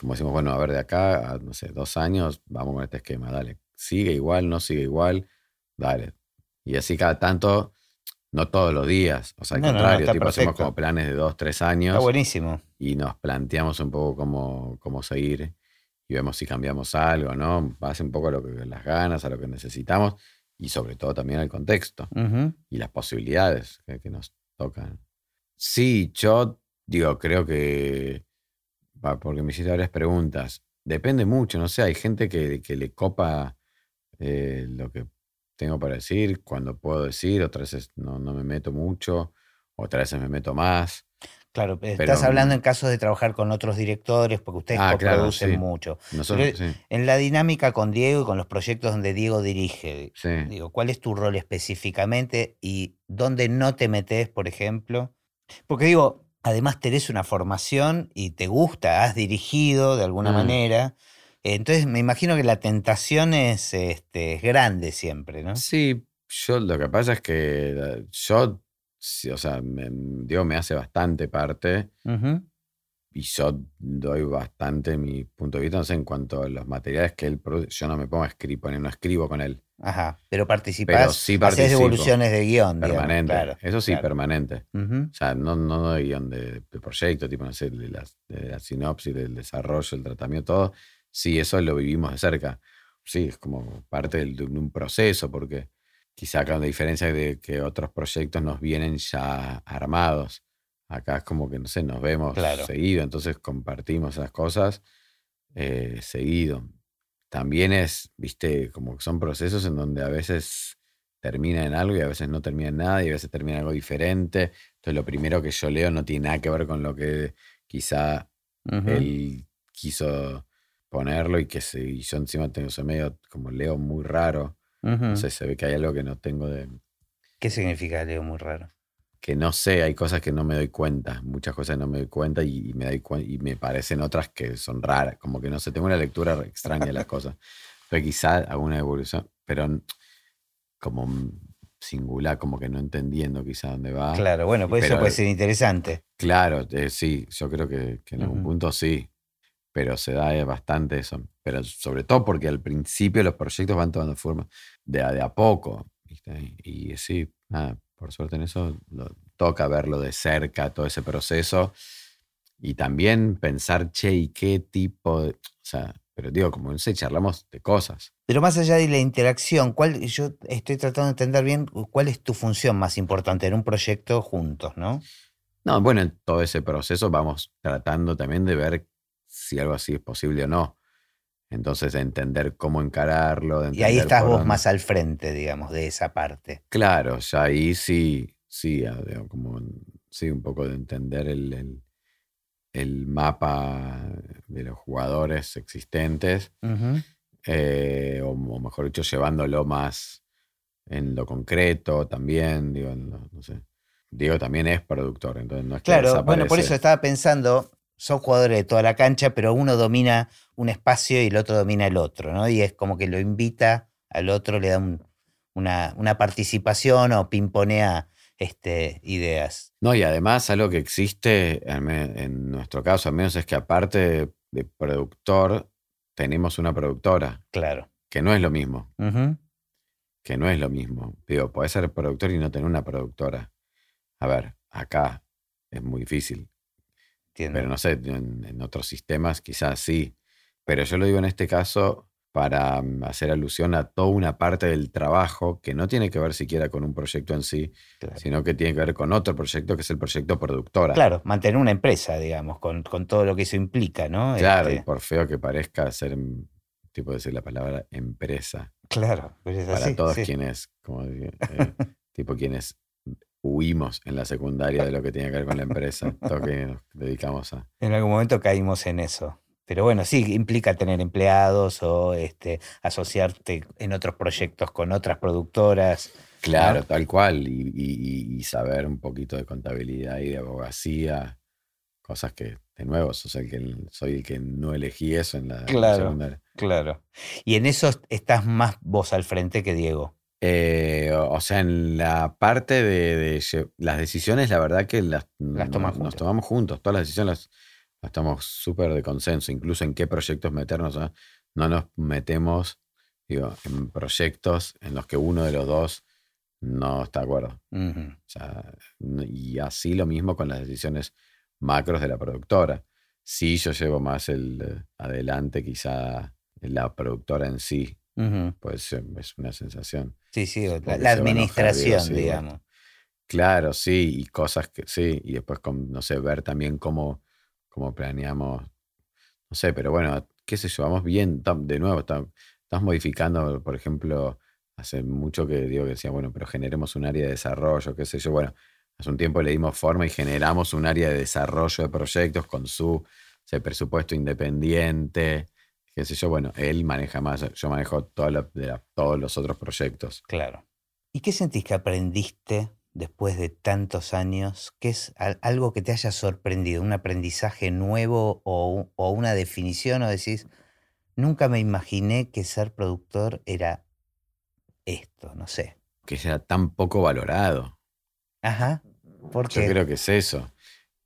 como decimos, bueno, a ver, de acá a, no sé, dos años, vamos con este esquema, dale, sigue igual, no sigue igual, dale. Y así cada tanto, no todos los días, o sea, al No, no, no, contrario, tipo, hacemos como planes de dos, tres años Está buenísimo. y nos planteamos un poco cómo, cómo seguir y vemos si cambiamos algo, ¿no? Base un poco a lo que las ganas, a lo que necesitamos y sobre todo también al contexto y las posibilidades que, que nos tocan. Sí, yo digo, creo que, porque me hiciste varias preguntas, depende mucho, no sé, hay gente que, que le copa eh, lo que tengo para decir, cuando puedo decir, otras veces no, no me meto mucho, otras veces me meto más. Claro, pero Pero, estás hablando en casos de trabajar con otros directores, porque ustedes Ah, claro, sí. mucho. Nosotros, Pero- sí, En la dinámica con Diego y con los proyectos donde Diego dirige, sí. digo, ¿cuál es tu rol específicamente y dónde no te metes, por ejemplo? Porque digo, además tenés una formación y te gusta, has dirigido de alguna Mm. manera. Entonces me imagino que la tentación es, este, es grande siempre, ¿no? Sí, yo lo que pasa es que eh, yo, o sea, me, me hace bastante parte Ujú. y yo doy bastante mi punto de vista, no sé, en cuanto a los materiales que él produce, yo no me pongo a escribir, no escribo con él, Ajá, pero participás, pero sí haces participo, devoluciones de guion, digamos, permanente, claro, eso sí, claro. permanente. Ujú. O sea, no, no doy guion de, de proyecto, tipo, no sé, de la, de la sinopsis, del desarrollo, el tratamiento, todo. Sí, eso lo vivimos de cerca. Sí, es como parte del- de un proceso, porque quizá con la diferencia de que otros proyectos nos vienen ya armados. Acá es como que, no sé, nos vemos Claro. seguido, entonces compartimos esas cosas eh, seguido. También es, viste, como que son procesos en donde a veces termina en algo y a veces no termina en nada y a veces termina en algo diferente. Entonces lo primero que yo leo no tiene nada que ver con lo que quizá él quiso ponerlo y que se, y yo encima tengo ese medio como leo muy raro. No sé, se ve que hay algo que no tengo de, ¿Qué significa Leo muy raro? que no sé, hay cosas que no me doy cuenta, muchas cosas que no me doy cuenta y, y me doy y me parecen otras que son raras, como que no sé, tengo una lectura extraña de las (laughs) cosas. Pero quizá alguna evolución, pero como singular, como que no entendiendo quizá dónde va. Claro, bueno, pues eso puede ser interesante. Claro, eh, sí, yo creo que, que en algún punto sí, pero se da eh, bastante eso. Pero sobre todo porque al principio los proyectos van tomando forma de a, de a poco, ¿viste? Y, y sí, nada, por suerte en eso lo- toca verlo de cerca, todo ese proceso. Y también pensar, che, ¿y qué tipo de...? O sea, pero digo, como no sé, charlamos de cosas. Pero más allá de la interacción, ¿cuál, yo estoy tratando de entender bien cuál es tu función más importante en un proyecto juntos, ¿no? No, bueno, en todo ese proceso vamos tratando también de ver si algo así es posible o no. Entonces, de entender cómo encararlo. de Y ahí estás vos dónde- más al frente, digamos, de esa parte. Claro, ya ahí sí, sí, ah, como, sí, un poco de entender el, el- el mapa de los jugadores existentes, eh, o, o mejor dicho, llevándolo más en lo concreto también, digo, no sé. Diego también es productor, entonces no es que Claro, bueno, por eso estaba pensando, son jugadores de toda la cancha, pero uno domina un espacio y el otro domina el otro, ¿no? Y es como que lo invita al otro, le da un- una, una participación o pimponea este, ideas. No, y además algo que existe, en nuestro caso al menos, es que aparte de, productor, tenemos una productora, Claro. que no es lo mismo, que no es lo mismo. Digo, podés ser productor y no tener una productora. A ver, acá es muy difícil, Entiendo. pero no sé, en, en otros sistemas quizás sí. Pero yo lo digo en este caso para mm, hacer alusión a toda una parte del trabajo que no tiene que ver siquiera con un proyecto en sí, Claro. sino que tiene que ver con otro proyecto que es el proyecto productora. Claro, mantener una empresa, digamos, con, con todo lo que eso implica, ¿no? Claro, y Este, por feo que parezca ser, mm, tipo decir la palabra empresa, claro, pero es para así, todos sí. quienes, como eh, (laughs) tipo quienes huimos en la secundaria de lo que tiene que ver con la empresa, todo que nos dedicamos a... (laughs) En algún momento caímos en eso. Pero bueno, sí, implica tener empleados o este, asociarte en otros proyectos con otras productoras. Claro, tal cual. Y, saber un poquito de contabilidad y de abogacía. Cosas que, de nuevo, soy el que, soy el que no elegí eso en la claro, Claro. Y en eso estás más vos al frente que Diego. Eh, o sea, en la parte de, las decisiones, la verdad que las, nos tomamos juntos. Todas las decisiones estamos súper de consenso, incluso en qué proyectos meternos. No nos metemos digo, en proyectos en los que uno de los dos no está de acuerdo. y así lo mismo con las decisiones macros de la productora. Sí, yo llevo más el adelante, quizá la productora en sí. Pues es una sensación. Sí, sí, la, administración, digamos. Claro, sí, y cosas que sí, y después, no sé, ver también cómo como planeamos, no sé, pero bueno, qué sé yo, vamos bien, de nuevo, estamos modificando, por ejemplo, hace mucho que digo que decía, bueno, pero generemos un área de desarrollo, qué sé yo, bueno, hace un tiempo le dimos forma y generamos un área de desarrollo de proyectos con su presupuesto independiente, qué sé yo, bueno, él maneja más, yo manejo todos los otros proyectos. Claro. ¿Y qué sentís que aprendiste después de tantos años? ¿Qué es algo que te haya sorprendido? ¿Un aprendizaje nuevo o, una definición? ¿O decís, nunca me imaginé que ser productor era esto? No sé. Que sea tan poco valorado. Ajá. ¿Por Yo creo que es eso.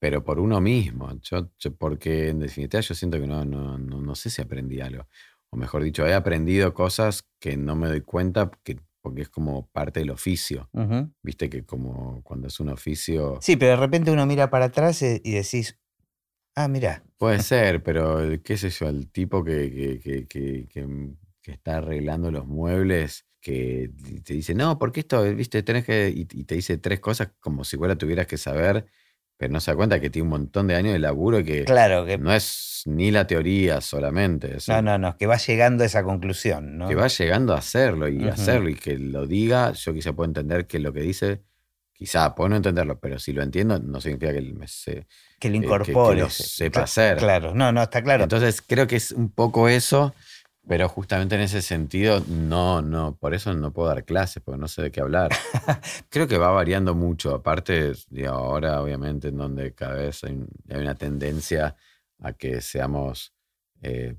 Pero por uno mismo. Yo, porque en definitiva yo siento que no, no, no sé si aprendí algo. O mejor dicho, he aprendido cosas que no me doy cuenta que porque es como parte del oficio. Viste que como cuando es un oficio... Sí, pero de repente uno mira para atrás y decís, ah, mira. Puede ser, pero qué sé yo, el tipo que, que, está arreglando los muebles, que te dice, no, porque esto, viste, tenés que... Y, te dice tres cosas como si fuera tuvieras que saber, pero no se da cuenta que tiene un montón de años de laburo y que, claro, que no es ni la teoría solamente. no, no, no, que va llegando a esa conclusión, ¿no? Que va llegando a hacerlo y hacerlo y que lo diga, yo quizá puedo entender que lo que dice, quizá puedo no entenderlo, pero si lo entiendo, no significa que me se, que lo incorpore. que, lo sepa hacer. Claro, no, no, está claro. Entonces creo que es un poco eso, pero justamente en ese sentido, no, no, por eso no puedo dar clases, porque no sé de qué hablar. (laughs) creo que va variando mucho, aparte, de ahora obviamente en donde cada vez hay una tendencia a que seamos eh,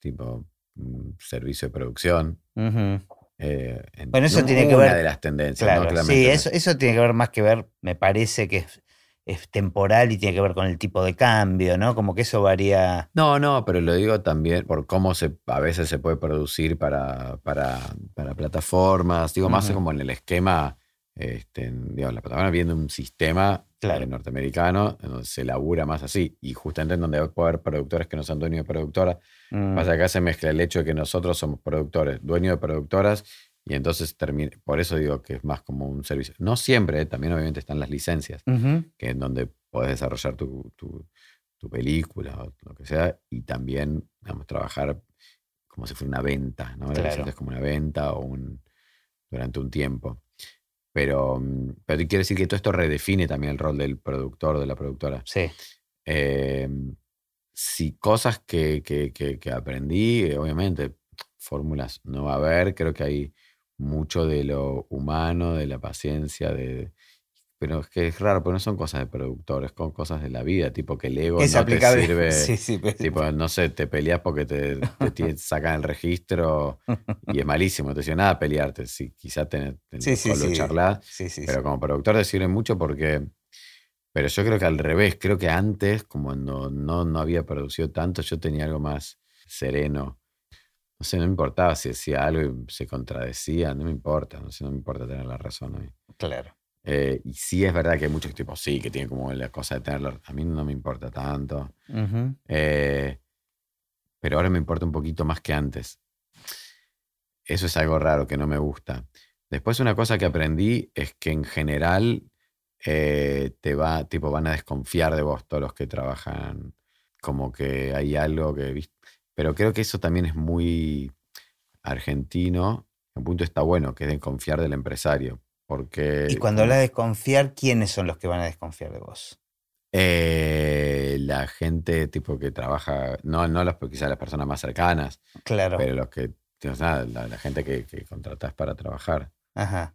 tipo un servicio de producción. Eh, bueno, eso tiene que ver. de las tendencias. sí, eso, eso tiene que ver más que ver, me parece que es, temporal y tiene que ver con el tipo de cambio, ¿no? Como que eso varía. No, no, pero lo digo también por cómo se, a veces se puede producir para, para, plataformas. Digo, más como en el esquema. Este, digo, la plataforma viene un sistema claro. norteamericano, en donde se labura más así. Y justamente en donde puede haber productores que no son dueños de productoras. Mm. Pasa que acá se mezcla el hecho de que nosotros somos productores, dueños de productoras, y entonces termina, por eso digo que es más como un servicio. No siempre, ¿eh? también obviamente están las licencias, que en donde puedes desarrollar tu, tu, película o lo que sea, y también, vamos, trabajar como si fuera una venta, ¿no? es como una venta o un, durante un tiempo. Pero, pero quiere decir que todo esto redefine también el rol del productor, de la productora. Sí. Em, si cosas que, que, que, aprendí, eh, obviamente, fórmulas no va a haber. Creo que hay mucho de lo humano, de la paciencia, de, pero es que es raro, porque no son cosas de productores, son cosas de la vida, tipo que el ego no te (laughs) sirve. Sí, sí, pues, tipo, no sé, te peleas porque te, (laughs) sacan el registro y es malísimo. Te dicen nada pelearte, si quizás te, te sí, sí, charlar. pero como productor te sirve mucho porque. Pero yo creo que al revés, creo que antes, como no, no, no había producido tanto, yo tenía algo más sereno. No sé, no me importaba si decía algo y se contradecía, no me importa, no sé, no me importa tener la razón hoy. Claro. Eh, y sí es verdad que hay muchos tipos, sí, que tienen como la cosa de tenerlo. A mí no me importa tanto. Eh, pero ahora me importa un poquito más que antes. Eso es algo raro que no me gusta. Después una cosa que aprendí es que en general eh, te va, tipo, van a desconfiar de vos todos los que trabajan. Como que hay algo que. Pero creo que eso también es muy argentino. En un punto está bueno, que es desconfiar del empresario. Porque, y cuando hablas de desconfiar, ¿quiénes son los que van a desconfiar de vos? Eh, la gente tipo que trabaja, no, no los, quizás las personas más cercanas, Claro. pero los que, la, la gente que, que contratás para trabajar. Ajá.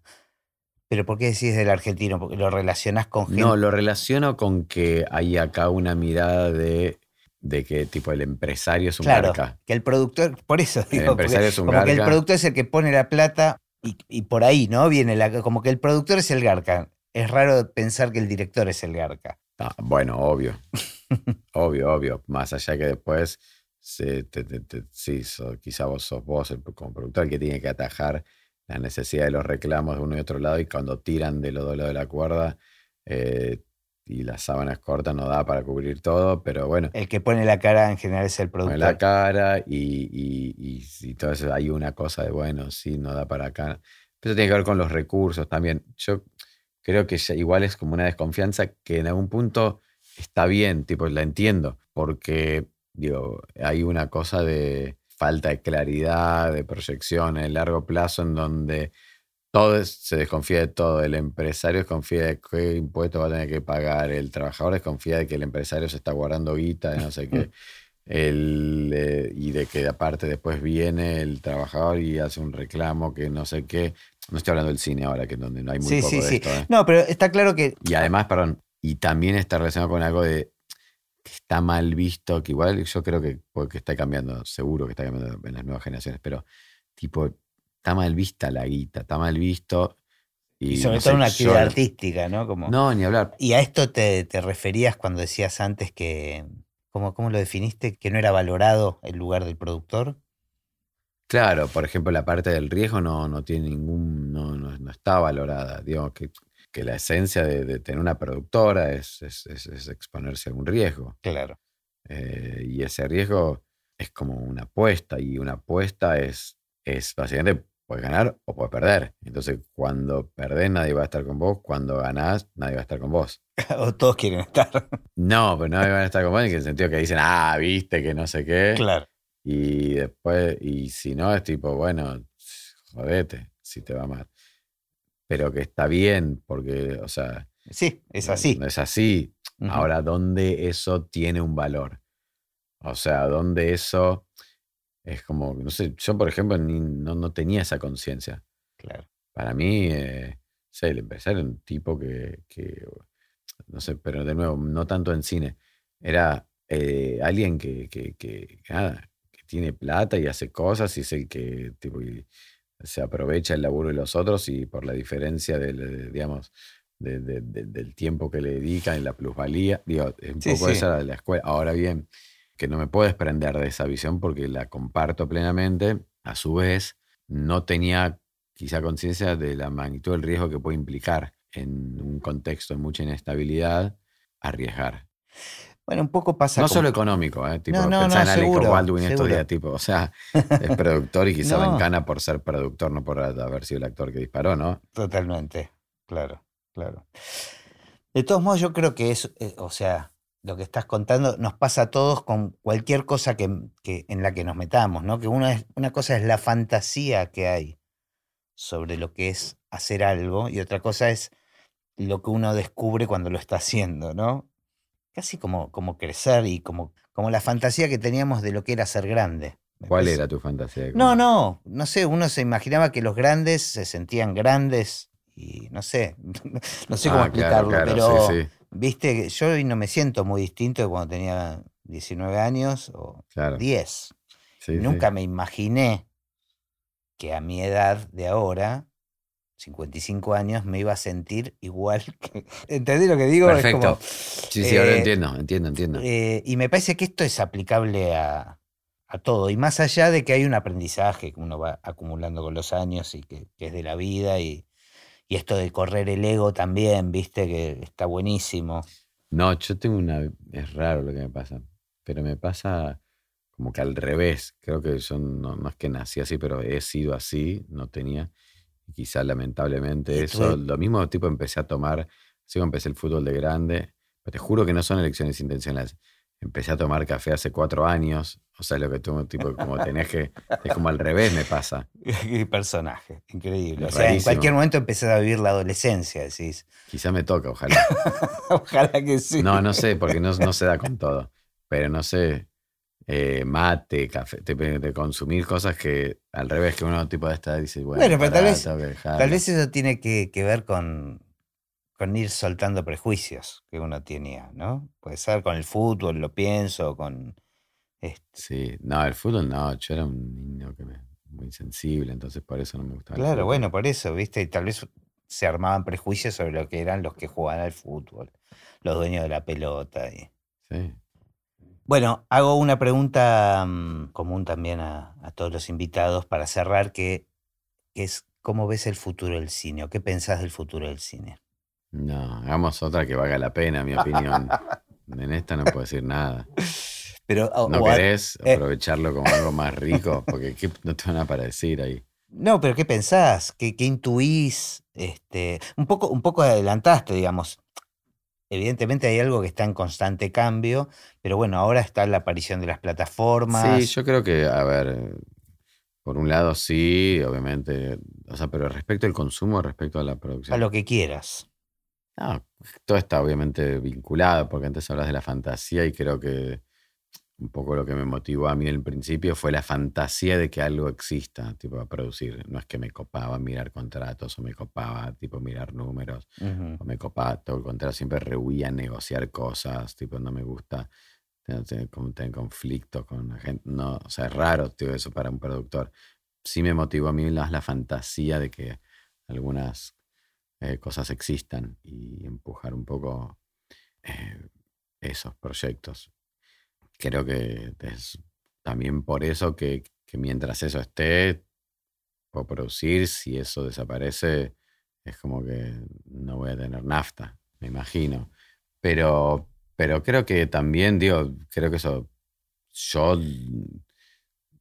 Pero ¿por qué decís del argentino? Porque lo relacionás con gente. No, lo relaciono con que hay acá una mirada de, de que tipo el empresario es un claro, garca. que el productor, por eso El digo, porque empresario es un como que el productor es el que pone la plata y, y por ahí, ¿no? Viene la, como que el productor es el garca. Es raro pensar que el director es el garca. Ah, bueno, obvio. obvio, obvio. Más allá que después, se- te- te- te- sí, so- quizá vos sos vos el, como productor el que tiene que atajar la necesidad de los reclamos de uno y otro lado y cuando tiran de los dos lados de la cuerda eh, y las sábanas cortas no da para cubrir todo, pero bueno, El que pone la cara en general es el pone productor. la cara y, y, y, y todo eso, hay una cosa de, bueno, sí, no da para acá. Pero eso tiene que ver con los recursos también. Yo creo que igual es como una desconfianza que en algún punto está bien, tipo, la entiendo, porque, digo, hay una cosa de falta de claridad, de proyección en el largo plazo en donde todo es- se desconfía de todo. El empresario desconfía de qué impuestos va a tener que pagar. El trabajador desconfía de que el empresario se está guardando guita, de no sé qué. (laughs) El, eh, y de que aparte después viene el trabajador y hace un reclamo que no sé qué. No estoy hablando del cine ahora, que es donde no hay muy Sí, poco sí, de sí. esto. ¿eh? No, pero está claro que Y además, perdón, y también está relacionado con algo de que está mal visto, que igual yo creo que porque está cambiando, seguro que está cambiando en las nuevas generaciones, pero tipo, está mal vista la guita, está mal visto. Y, y sobre no todo sé, una yo- actividad artística, ¿no? Como, No, ni hablar. Y a esto te, te referías cuando decías antes que, ¿cómo, ¿cómo lo definiste? Que no era valorado el lugar del productor. Claro, por ejemplo, la parte del riesgo no, no tiene ningún, no, no, no está valorada. Digamos que, que la esencia de, de tener una productora es, es- es- es exponerse a un riesgo. Claro. Eh, y ese riesgo es como una apuesta, y una apuesta es, es básicamente puedes ganar o puedes perder. Entonces, cuando perdés, nadie va a estar con vos. Cuando ganás, nadie va a estar con vos. (laughs) o todos quieren estar. No, pero nadie va a estar con vos en el sentido que dicen, ah, viste que no sé qué. Claro. Y después, y si no, es tipo, bueno, jodete, si te va mal. Pero que está bien, porque, o sea, Sí, es así. no es así. Ahora, ¿dónde eso tiene un valor? O sea, ¿dónde eso es como, no sé, yo por ejemplo ni- no, no tenía esa conciencia. Claro. Para mí, eh, sé, el empresario era un tipo que, que, no sé, pero de nuevo, no tanto en cine, era eh, alguien que, que, que, nada, que tiene plata y hace cosas y es el que tipo, y se aprovecha el laburo de los otros y por la diferencia del, de- digamos, de- de- de- del tiempo que le dedican y la plusvalía, digo, es un Sí, poco sí. esa de la escuela. Ahora bien, que no me puedo desprender de esa visión porque la comparto plenamente, a su vez, no tenía quizá conciencia de la magnitud del riesgo que puede implicar en un contexto de mucha inestabilidad arriesgar. Bueno, un poco pasa No solo económico, ¿eh? tipo, No, no, pensá no, en Alec seguro, Baldwin estos días, tipo, o sea, (laughs) es productor y quizá la encana por ser productor, no por haber sido el actor que disparó, ¿no? Totalmente, claro, claro. De todos modos, yo creo que es, eh, o sea, lo que estás contando nos pasa a todos con cualquier cosa que, que- en la que nos metamos, ¿no? Que una, es, una cosa es la fantasía que hay sobre lo que es hacer algo y otra cosa es lo que uno descubre cuando lo está haciendo, ¿no? Casi como, como crecer y como, como la fantasía que teníamos de lo que era ser grande. ¿Cuál era tu fantasía? No, cómo- no, no sé, uno se imaginaba que los grandes se sentían grandes y no sé, (laughs) no sé cómo Ah, claro, explicarlo, claro, pero sí, sí, viste, yo hoy no me siento muy distinto de cuando tenía 19 años o claro. 10. sí, sí. Nunca me imaginé que a mi edad de ahora, 55 años, me iba a sentir igual (laughs) que... ¿Entendés lo que digo? Perfecto. como, Sí, sí, ahora eh, entiendo, entiendo, entiendo. eh, y me parece que esto es aplicable a, a todo. Y más allá de que hay un aprendizaje que uno va acumulando con los años y que, que es de la vida y, y esto de correr el ego también, viste, que está buenísimo. No, yo tengo una. Es raro lo que me pasa. Pero me pasa como que al revés. Creo que yo no, no es que nací así, pero he sido así. No tenía. Quizá lamentablemente eso. Lo mismo tipo empecé a tomar. Así como empecé el fútbol de grande. Pero te juro que no son elecciones intencionales. Empecé a tomar café hace cuatro años. O sea, lo que tú, tipo, como tenés que. Es como al revés me pasa. (laughs) Qué personaje, increíble. o sea, en cualquier momento empezás a vivir la adolescencia, decís. Quizá me toca, ojalá. (laughs) ojalá que sí. No, no sé, porque no, no se da con todo. Pero no sé. Eh, mate, café, de, consumir cosas que al revés que uno tipo de esta dice, bueno, bueno pero tal, vez, tal vez eso tiene que, que ver con, con ir soltando prejuicios que uno tenía, ¿no? Puede ser con el fútbol, lo pienso, con... Este sí, no, el fútbol no, yo era un niño que muy sensible, entonces por eso no me gustaba. Claro, bueno, por eso, ¿viste? Y tal vez se armaban prejuicios sobre lo que eran los que jugaban al fútbol, los dueños de la pelota. Y... Sí. Bueno, hago una pregunta mm, común también a, todos los invitados para cerrar, que, que es ¿cómo ves el futuro del cine? ¿O qué pensás del futuro del cine? No, hagamos otra que valga la pena, mi opinión. (laughs) en esta no puedo decir nada. Pero, ¿No querés eh, aprovecharlo como (laughs) algo más rico? Porque no te van a para decir ahí. No, pero ¿qué pensás? ¿Qué, qué intuís? Este, un, poco, un poco adelantaste, digamos. Evidentemente hay algo que está en constante cambio, pero bueno, ahora está la aparición de las plataformas. Sí, yo creo que, a ver, por un lado sí, obviamente, o sea, pero respecto al consumo, respecto a la producción. A lo que quieras. No, todo está obviamente vinculado, porque antes hablas de la fantasía y creo que un poco lo que me motivó a mí en el principio fue la fantasía de que algo exista, tipo a producir. No es que me copaba mirar contratos o me copaba tipo mirar números o me copaba todo el contrario, siempre rehuía negociar cosas, tipo no me gusta tener, tener conflictos con la gente. No, o sea, es raro tío, eso para un productor. Sí me motivó a mí la, la fantasía de que algunas eh, cosas existan y empujar un poco eh, esos proyectos. Creo que es también por eso que, mientras eso esté, o producir, si eso desaparece, es como que no voy a tener nafta, me imagino. Pero, pero creo que también, digo, creo que eso yo,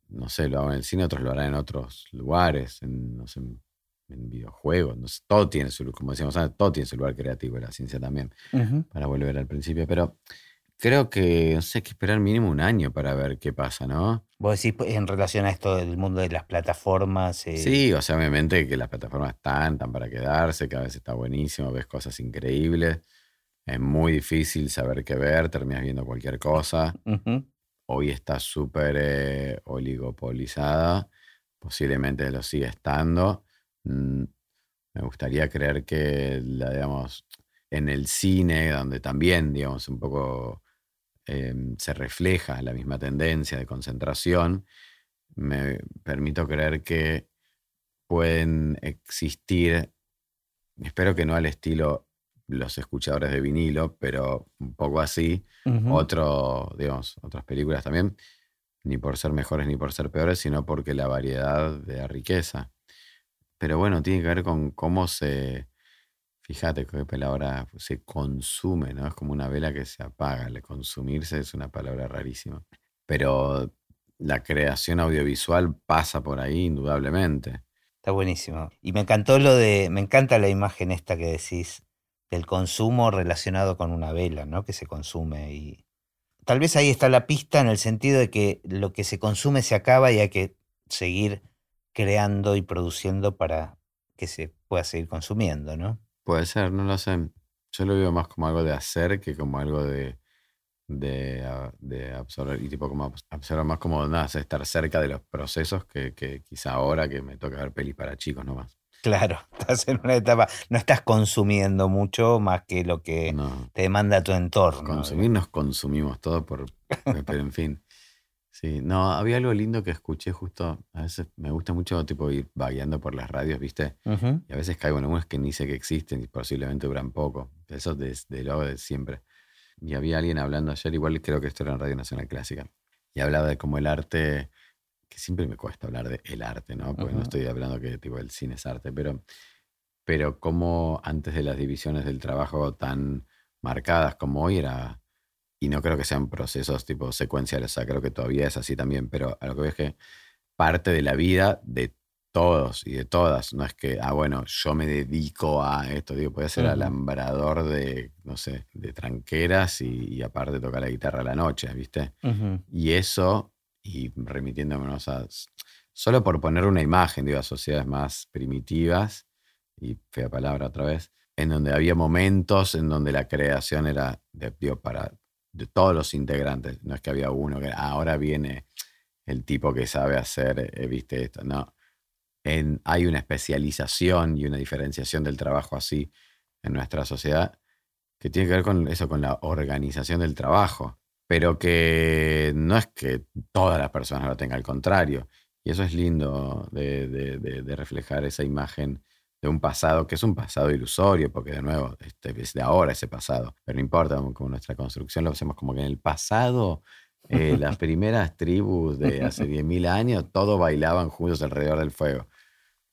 no sé, lo hago en el cine, otros lo harán en otros lugares, en, no sé, en videojuegos, todo tiene su, como decíamos todo tiene su lugar creativo, la ciencia también, para volver al principio, pero creo que, no sé, hay que esperar mínimo un año para ver qué pasa, ¿no? Vos decís pues, en relación a esto del mundo de las plataformas. Eh, sí, o sea, obviamente que las plataformas están, están para quedarse, cada vez está buenísimo, ves cosas increíbles, es muy difícil saber qué ver, terminas viendo cualquier cosa. Hoy está súper eh, oligopolizada, posiblemente lo sigue estando Mm, me gustaría creer que, la, digamos, en el cine, donde también, digamos, un poco em, se refleja la misma tendencia de concentración, me permito creer que pueden existir, espero que no al estilo los escuchadores de vinilo, pero un poco así, otro, digamos, otras películas también, ni por ser mejores ni por ser peores, sino porque la variedad de la riqueza. Pero bueno, tiene que ver con cómo se, fíjate qué palabra, se consume, ¿no? Es como una vela que se apaga. El consumirse es una palabra rarísima. Pero la creación audiovisual pasa por ahí indudablemente. Está buenísimo. Y me encantó lo de, me encanta la imagen esta que decís del consumo relacionado con una vela, ¿no? Que se consume y tal vez ahí está la pista en el sentido de que lo que se consume se acaba y hay que seguir creando y produciendo para que se pueda seguir consumiendo, ¿no? Puede ser, no lo sé. Yo lo veo más como algo de hacer que como algo de, de, ah, absorber. Y tipo como absorber más como nada, estar cerca de los procesos que, que quizá ahora que me toca ver pelis para chicos nomás. Claro, (laughs) estás en una etapa, no estás consumiendo mucho más que lo que te demanda tu entorno. Consumir nos consumimos todo por, pero en fin. Sí, no, había algo lindo que escuché justo, a veces me gusta mucho tipo ir vagueando por las radios, ¿viste? Y a veces caigo en algunas que ni sé que existen y posiblemente duran poco. Eso desde luego de siempre. Y había alguien hablando ayer, igual creo que esto era en Radio Nacional Clásica, y hablaba de cómo el arte, que siempre me cuesta hablar de el arte, ¿no? Porque no estoy hablando que tipo el cine es arte, pero, pero cómo antes de las divisiones del trabajo tan marcadas como hoy era y no creo que sean procesos tipo secuenciales, o sea, creo que todavía es así también, pero a lo que veo es que parte de la vida de todos y de todas, no es que, ah, bueno, yo me dedico a esto, digo, puede ser alambrador de, no sé, de tranqueras y, aparte tocar la guitarra a la noche, ¿viste? Y eso y remitiéndonos a, solo por poner una imagen, digo, a sociedades más primitivas, y fea palabra otra vez, en donde había momentos en donde la creación era de, para de todos los integrantes. No es que había uno que ahora viene el tipo que sabe hacer, eh, viste esto. No. Hay una especialización y una diferenciación del trabajo así en nuestra sociedad que tiene que ver con eso, con la organización del trabajo. Pero que no es que todas las personas lo tengan, al contrario. Y eso es lindo de, de reflejar esa imagen de un pasado que es un pasado ilusorio, porque de nuevo, este, es de ahora ese pasado, pero no importa, como nuestra construcción lo hacemos como que en el pasado, eh, las (laughs) primeras tribus de hace 10.000 años, todos bailaban juntos alrededor del fuego.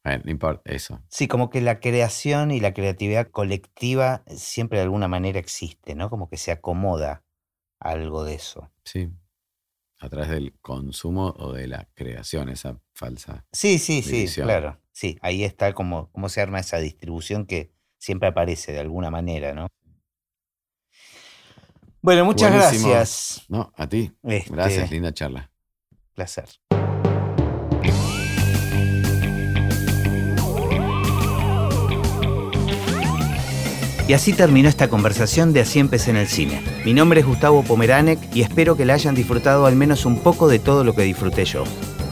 Bueno, no importa, eso. Sí, como que la creación y la creatividad colectiva siempre de alguna manera existe, ¿no? Como que se acomoda algo de eso. Sí a través del consumo o de la creación, esa falsa. Sí, sí, sí, claro. Sí, ahí está como cómo se arma esa distribución que siempre aparece de alguna manera, ¿no? Bueno, muchas gracias. No, a ti. gracias, este linda charla. Placer. Y así terminó esta conversación de Así empecé en el cine. Mi nombre es Gustavo Pomeranek y espero que la hayan disfrutado al menos un poco de todo lo que disfruté yo.